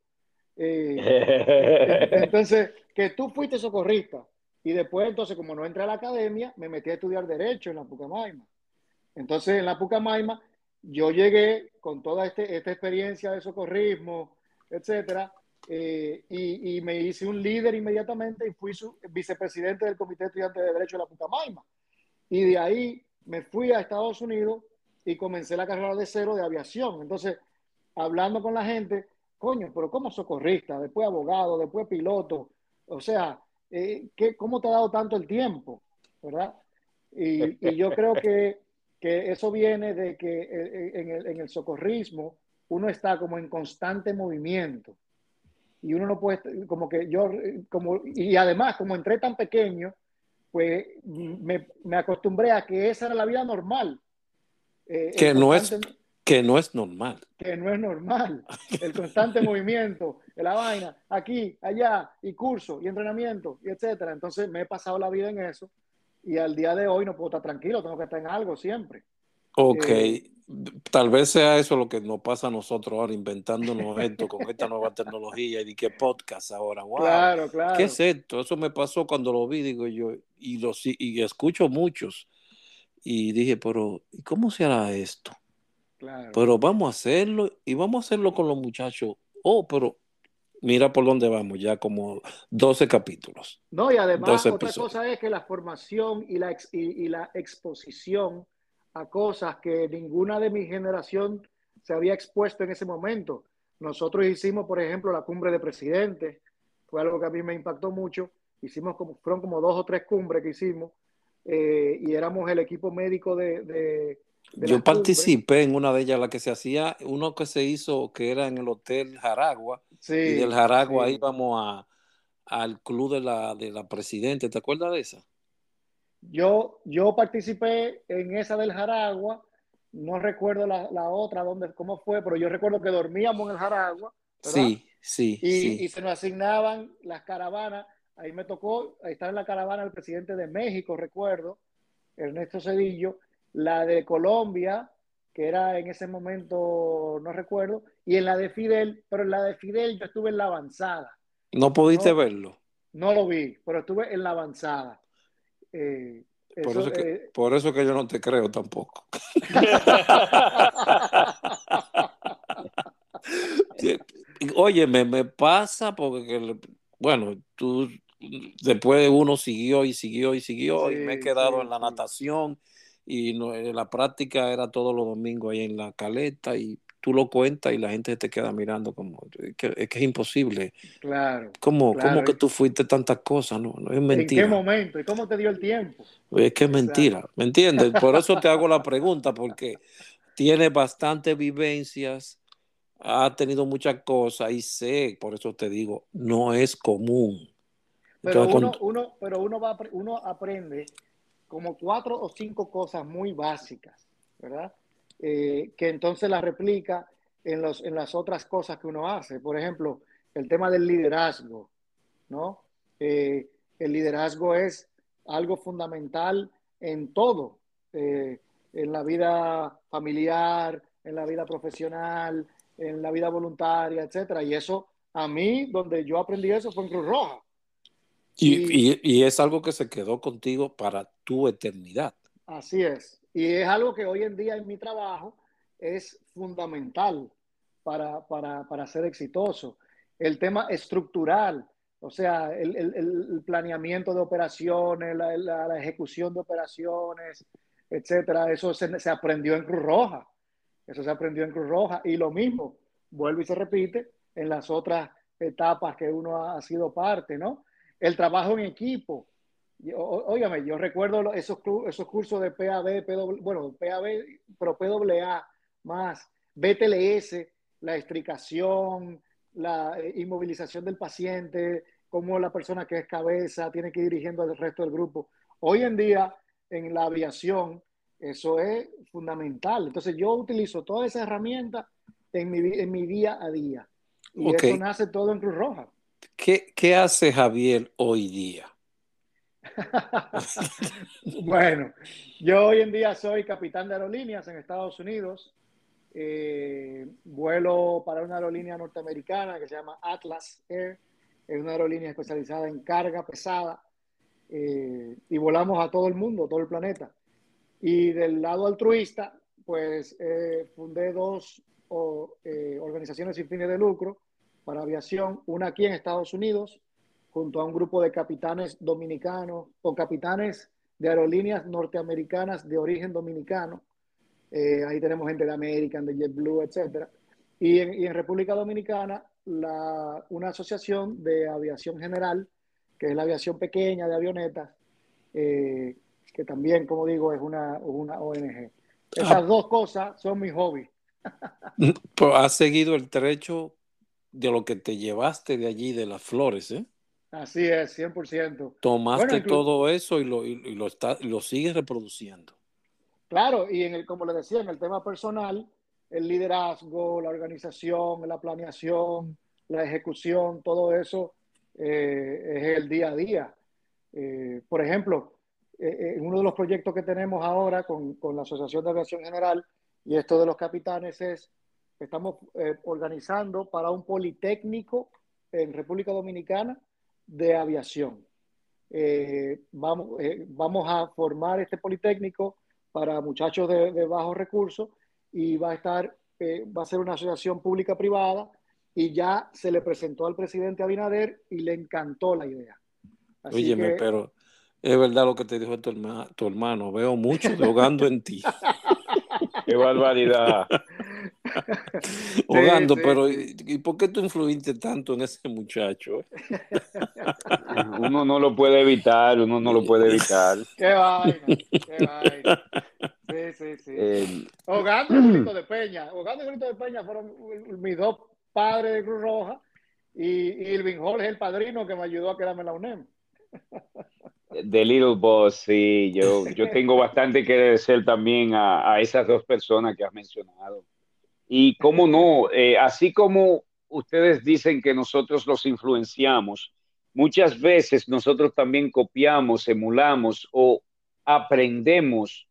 B: Eh, entonces, que tú fuiste socorrista y después, entonces, como no entré a la academia, me metí a estudiar Derecho en la Pucamaima. Entonces, en la Pucamaima, yo llegué con toda este, esta experiencia de socorrismo, etcétera, eh, y, me hice un líder inmediatamente y fui su vicepresidente del Comité Estudiante de Derecho de la Pucamaima. Y de ahí me fui a Estados Unidos y comencé la carrera de cero de aviación. Entonces, hablando con la gente, coño, pero como socorrista, después abogado, después piloto, o sea, eh, ¿qué, ¿cómo te ha dado tanto el tiempo? ¿Verdad? Y, y yo creo que, que, eso viene de que eh, en el, en el socorrismo uno está como en constante movimiento y uno no puede, como que yo, como, y además, como entré tan pequeño, pues me, me acostumbré a que esa era la vida normal.
A: Eh, que, no es, que no es normal.
B: Que no es normal. El constante movimiento, la vaina, aquí, allá, y curso, y entrenamiento, y etcétera. Entonces me he pasado la vida en eso, y al día de hoy no puedo estar tranquilo, tengo que estar en algo siempre.
A: Ok, eh, tal vez sea eso lo que nos pasa a nosotros ahora, inventándonos esto con esta nueva tecnología y qué podcast ahora. Wow,
B: claro, claro.
A: ¿Qué es esto? Eso me pasó cuando lo vi, digo yo, y, lo, y escucho muchos. Y dije, pero ¿y cómo se hará esto? Claro. Pero vamos a hacerlo y vamos a hacerlo con los muchachos. Oh, pero mira por dónde vamos, ya como 12 capítulos.
B: No, y además otra cosa es que la formación y la, y la exposición a cosas que ninguna de mi generación se había expuesto en ese momento. Nosotros hicimos, por ejemplo, la cumbre de presidentes, fue algo que a mí me impactó mucho. Hicimos como, fueron como dos o tres cumbres que hicimos eh, y éramos el equipo médico de...
A: Yo participé en una de ellas, la que se hacía, uno que se hizo que era en el Hotel Jaragua. y del Jaragua íbamos a, al club de la, de la Presidente, ¿te acuerdas de esa?
B: Yo, yo participé en esa del Jaragua, no recuerdo la, la otra, dónde, cómo fue, pero yo recuerdo que dormíamos en el Jaragua.
A: Sí, sí
B: y,
A: sí.
B: y, se nos asignaban las caravanas. Ahí me tocó estar en la caravana del presidente de México, recuerdo, Ernesto Cedillo, la de Colombia, que era en ese momento, no recuerdo, y en la de Fidel, pero en la de Fidel yo estuve en la avanzada.
A: ¿No pudiste no, verlo?
B: No lo vi, pero estuve en la avanzada.
A: Eh, por, eso, eso que, eh, por eso que yo no te creo tampoco. Oye, me, me, pasa porque, bueno, tú, después uno siguió y siguió y siguió sí, y me he quedado sí, en la natación y no, la práctica era todos los domingos ahí en la caleta y tú lo cuentas y la gente te queda mirando como es que es, que es imposible.
B: Claro.
A: ¿Cómo,
B: claro.
A: ¿Cómo, que tú fuiste tantas cosas? No, no es mentira.
B: ¿En qué momento? ¿Y cómo te dio el tiempo?
A: Es que es mentira, ¿me entiendes? Por eso te hago la pregunta, porque tiene bastantes vivencias, ha tenido muchas cosas y sé, por eso te digo, no es común.
B: Pero, Entonces, uno, uno, pero uno, va, uno aprende como cuatro o cinco cosas muy básicas, ¿verdad? Eh, que entonces las replica en, los, en las otras cosas que uno hace. Por ejemplo, el tema del liderazgo, ¿no? Eh, el liderazgo es algo fundamental en todo, eh, en la vida familiar, en la vida profesional, en la vida voluntaria, etcétera. Y eso, a mí, donde yo aprendí eso fue en Cruz Roja.
A: Y, y, y, es algo que se quedó contigo para tu eternidad.
B: Así es. Y es algo que hoy en día en mi trabajo es fundamental para, para, para ser exitoso. El tema estructural, o sea, el, el, el planeamiento de operaciones, la, la, la, ejecución de operaciones, etcétera, eso se, se, aprendió en Cruz Roja. Eso se aprendió en Cruz Roja. Y lo mismo, vuelve y se repite en las otras etapas que uno ha sido parte, ¿no? el trabajo en equipo. Óigame, yo recuerdo esos, esos cursos de PAB, PW, bueno, PAB, pero PWA más, BTLS, la estricación, la inmovilización del paciente, cómo la persona que es cabeza tiene que ir dirigiendo al resto del grupo. Hoy en día, en la aviación, eso es fundamental. Entonces, yo utilizo toda esa herramienta en mi, en mi día a día. Y okay. eso nace todo en Cruz Roja.
A: ¿Qué, ¿Qué, hace Javier hoy día?
B: bueno, yo hoy en día soy capitán de aerolíneas en Estados Unidos. Eh, vuelo para una aerolínea norteamericana que se llama Atlas Air. Es una aerolínea especializada en carga pesada. Eh, y volamos a todo el mundo, todo el planeta. Y del lado altruista, pues eh, fundé dos o, organizaciones sin fines de lucro para aviación, una aquí en Estados Unidos, junto a un grupo de capitanes dominicanos o capitanes de aerolíneas norteamericanas de origen dominicano. Eh, ahí tenemos gente de American, de JetBlue, etc. Y en, y en República Dominicana, la, una asociación de aviación general, que es la aviación pequeña de avionetas, eh, que también, como digo, es una, una ONG. Esas ah. dos cosas son mi hobby.
A: ¿Has seguido el trecho de lo que te llevaste de allí, de las flores, ¿eh?
B: Así es, 100%.
A: Tomaste bueno, todo eso y lo, y, y lo, está, lo sigues reproduciendo.
B: Claro, y en el, como le decía, en el tema personal, el liderazgo, la organización, la planeación, la ejecución, todo eso eh, es el día a día. Eh, por ejemplo, eh, uno de los proyectos que tenemos ahora con, con la Asociación de Aviación General y esto de los capitanes es estamos eh, organizando para un politécnico en República Dominicana de aviación. Eh, vamos, eh, vamos a formar este politécnico para muchachos de, de bajos recursos y va a estar, eh, va a ser una asociación pública privada y ya se le presentó al presidente Abinader y le encantó la idea.
A: Así Óyeme, que... pero es verdad lo que te dijo tu, herma, tu hermano, veo mucho ahogando en ti.
C: Qué barbaridad.
A: Hogando, sí, sí, pero ¿y, ¿y por qué tú influiste tanto en ese muchacho?
C: uno no lo puede evitar, uno no lo puede evitar.
B: Qué vaina, qué vaina. Sí, sí, sí. Eh, Hogando y Grito de Peña. Hogando y Grito de Peña fueron mis dos padres de Cruz Roja y, y Irving Hall es el padrino que me ayudó a quedarme en la UNEM.
C: The Little Boss, sí, yo, yo tengo bastante que agradecer también a, a, esas dos personas que has mencionado. Y cómo no, eh, así como ustedes dicen que nosotros los influenciamos, muchas veces nosotros también copiamos, emulamos o aprendemos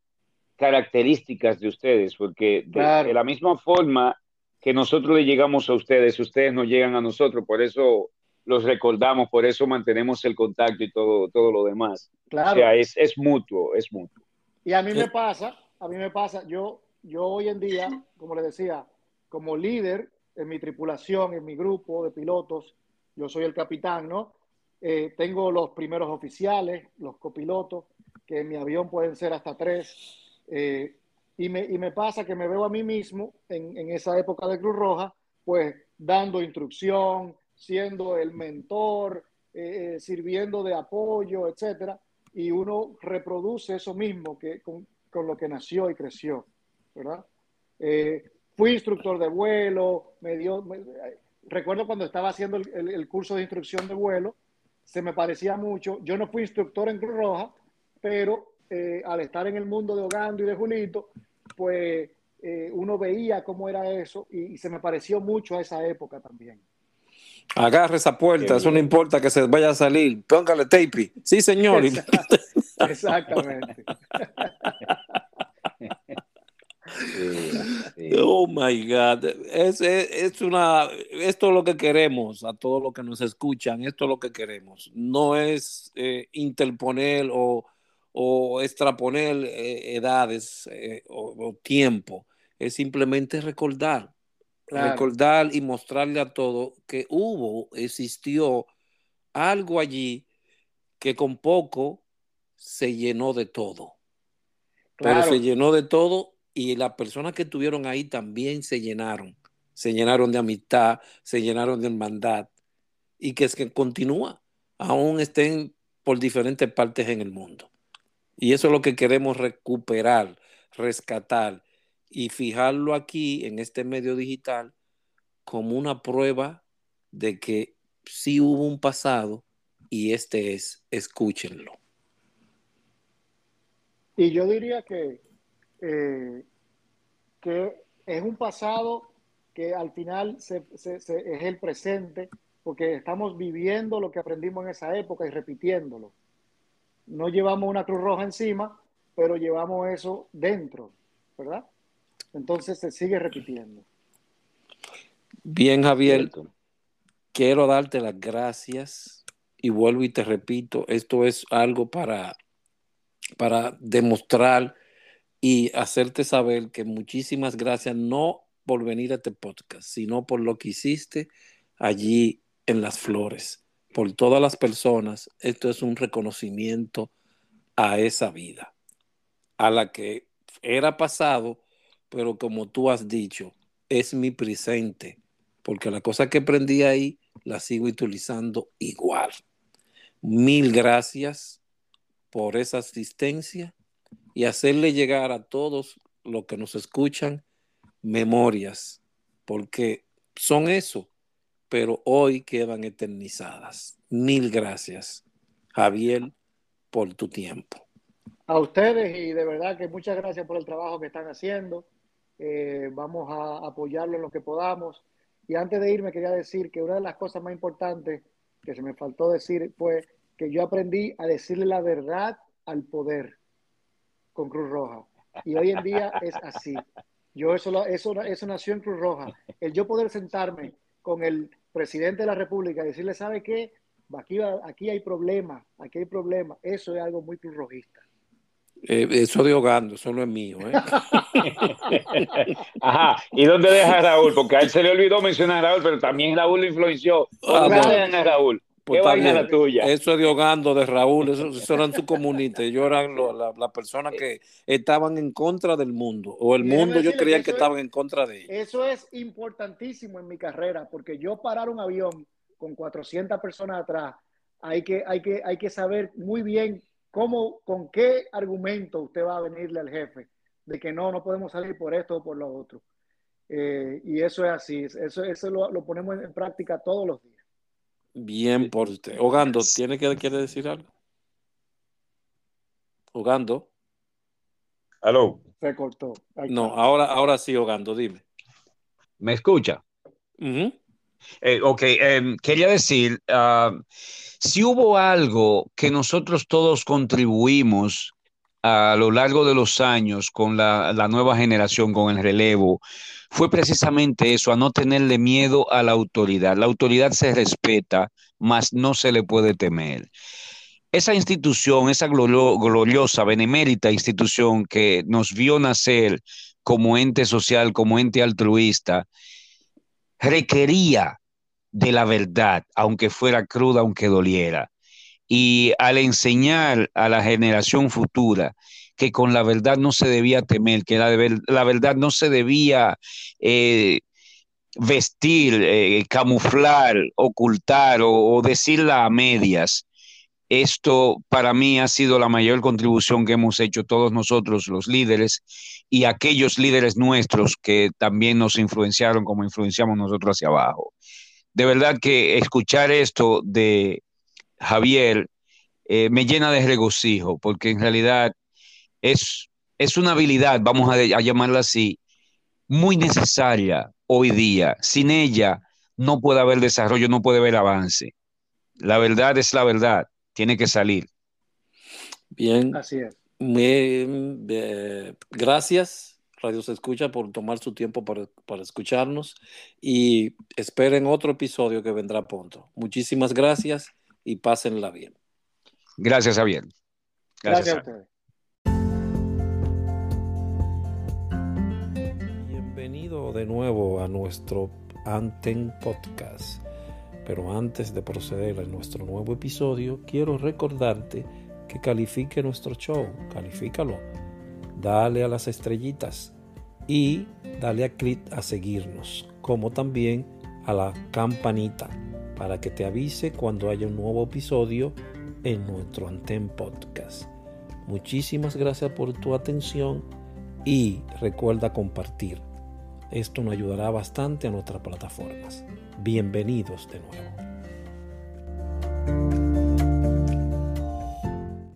C: características de ustedes, porque de, la misma forma que nosotros le llegamos a ustedes, ustedes nos llegan a nosotros, por eso los recordamos, por eso mantenemos el contacto y todo, todo lo demás. Claro. O sea, es, es mutuo, es mutuo.
B: Y a mí me pasa, a mí me pasa, yo, yo hoy en día, como les decía, como líder en mi tripulación, en mi grupo de pilotos, yo soy el capitán, ¿no? Eh, tengo los primeros oficiales, los copilotos, que en mi avión pueden ser hasta tres. Eh, y, me, y, me, pasa que me veo a mí mismo en, en, esa época de Cruz Roja, pues dando instrucción, siendo el mentor, eh, sirviendo de apoyo, etcétera. Y uno reproduce eso mismo que, con, con lo que nació y creció, ¿verdad? fui instructor de vuelo, me dio, recuerdo cuando estaba haciendo el, el, curso de instrucción de vuelo, se me parecía mucho. Yo no fui instructor en Cruz Roja, pero eh, al estar en el mundo de Ogando y de Julito, pues eh, uno veía cómo era eso y, se me pareció mucho a esa época también.
A: Agarre esa puerta, eso no importa que se vaya a salir, póngale tape. Sí, señor.
B: Exactamente.
A: Oh my God. Es, es, es, una, esto es lo que queremos a todos los que nos escuchan. Esto es lo que queremos. No es eh, interponer o, o extraponer eh, edades eh, o, o, tiempo. Es simplemente recordar. Claro. Recordar y mostrarle a todo que hubo, existió algo allí que con poco se llenó de todo. Claro. Pero se llenó de todo y las personas que estuvieron ahí también se llenaron, se llenaron de amistad, se llenaron de hermandad y que es que continúa, aún estén por diferentes partes en el mundo. Y eso es lo que queremos recuperar, rescatar y fijarlo aquí en este medio digital como una prueba de que sí hubo un pasado y este es, escúchenlo.
B: Y yo diría que eh, que es un pasado que al final es el presente, porque estamos viviendo lo que aprendimos en esa época y repitiéndolo. No llevamos una cruz roja encima, pero llevamos eso dentro, ¿verdad? Entonces se sigue repitiendo.
A: Bien, Javier, quiero darte las gracias y vuelvo y te repito, esto es algo para, para demostrar y hacerte saber que muchísimas gracias no por venir a este podcast, sino por lo que hiciste allí en las flores, por todas las personas. Esto es un reconocimiento a esa vida, a la que era pasado, pero como tú has dicho, es mi presente, porque la cosa que aprendí ahí la sigo utilizando igual. Mil gracias por esa asistencia y hacerle llegar a todos los que nos escuchan memorias, porque son eso, pero hoy quedan eternizadas. Mil gracias, Javier, por tu tiempo.
B: A ustedes y de verdad que muchas gracias por el trabajo que están haciendo. Eh, vamos a apoyarlo en lo que podamos. Y antes de irme quería decir que una de las cosas más importantes que se me faltó decir fue que yo aprendí a decirle la verdad al poder con Cruz Roja. Y hoy en día es así. Yo eso, eso, eso nació en Cruz Roja. El yo poder sentarme con el presidente de la República y decirle, ¿sabe qué? Aquí, aquí hay problema, aquí hay problema. Eso es algo muy Cruz Rojista.
A: Eh, eso de ahogando, eso no es mío. ¿eh?
C: Ajá, ¿y dónde deja Raúl? Porque a él se le olvidó mencionar a Raúl, pero también Raúl lo influenció. ¿Dónde ah, dejan a Raúl? Pues ¿Qué vaina la tuya?
A: Eso de ahogando de Raúl, eso, eso eran su comunidad. Ellos eran las la personas que estaban en contra del mundo. O el mundo yo creía que, que estaban es, en contra de ellos.
B: Eso es importantísimo en mi carrera, porque yo parar un avión con 400 personas atrás, hay que, hay que, hay que saber muy bien cómo, con qué argumento usted va a venirle al jefe de que no, no podemos salir por esto o por lo otro. Eh, y eso es así, eso, eso lo, lo ponemos en práctica todos los días.
A: Bien por usted. Ogando, ¿tiene que quiere decir algo? Ogando.
C: Aló.
B: Se cortó.
A: no, ahora, ahora sí, Ogando, dime.
C: ¿Me escucha? Eh, ok, em, quería decir, ah, si hubo algo que nosotros todos contribuimos a lo largo de los años con la, nueva generación, con el relevo, fue precisamente eso, a no tenerle miedo a la autoridad. La autoridad se respeta, mas no se le puede temer. Esa institución, esa gloriosa, benemérita institución que nos vio nacer como ente social, como ente altruista, requería de la verdad, aunque fuera cruda, aunque doliera. Y al enseñar a la generación futura que con la verdad no se debía temer, que la, verdad no se debía eh, vestir, eh, camuflar, ocultar o decirla a medias, esto para mí ha sido la mayor contribución que hemos hecho todos nosotros, los líderes, y aquellos líderes nuestros que también nos influenciaron como influenciamos nosotros hacia abajo. De verdad que escuchar esto de Javier eh, me llena de regocijo, porque en realidad es, es una habilidad, vamos a, a llamarla así, muy necesaria hoy día. Sin ella no puede haber desarrollo, no puede haber avance. La verdad es la verdad, tiene que salir.
A: Bien.
B: Así es.
A: Eh, gracias, Radio Se Escucha, por tomar su tiempo para, para, escucharnos y esperen otro episodio que vendrá pronto. Muchísimas gracias y pásenla bien.
C: Gracias, Javier.
B: Gracias, gracias a ustedes.
A: Bienvenido de nuevo a nuestro Anten Podcast. Pero antes de proceder a nuestro nuevo episodio, quiero recordarte que califique nuestro show, califícalo, dale a las estrellitas y dale a clic a seguirnos, como también a la campanita para que te avise cuando haya un nuevo episodio en nuestro Anten Podcast. Muchísimas gracias por tu atención y recuerda compartir. Esto nos ayudará bastante a nuestras plataformas. Bienvenidos de nuevo.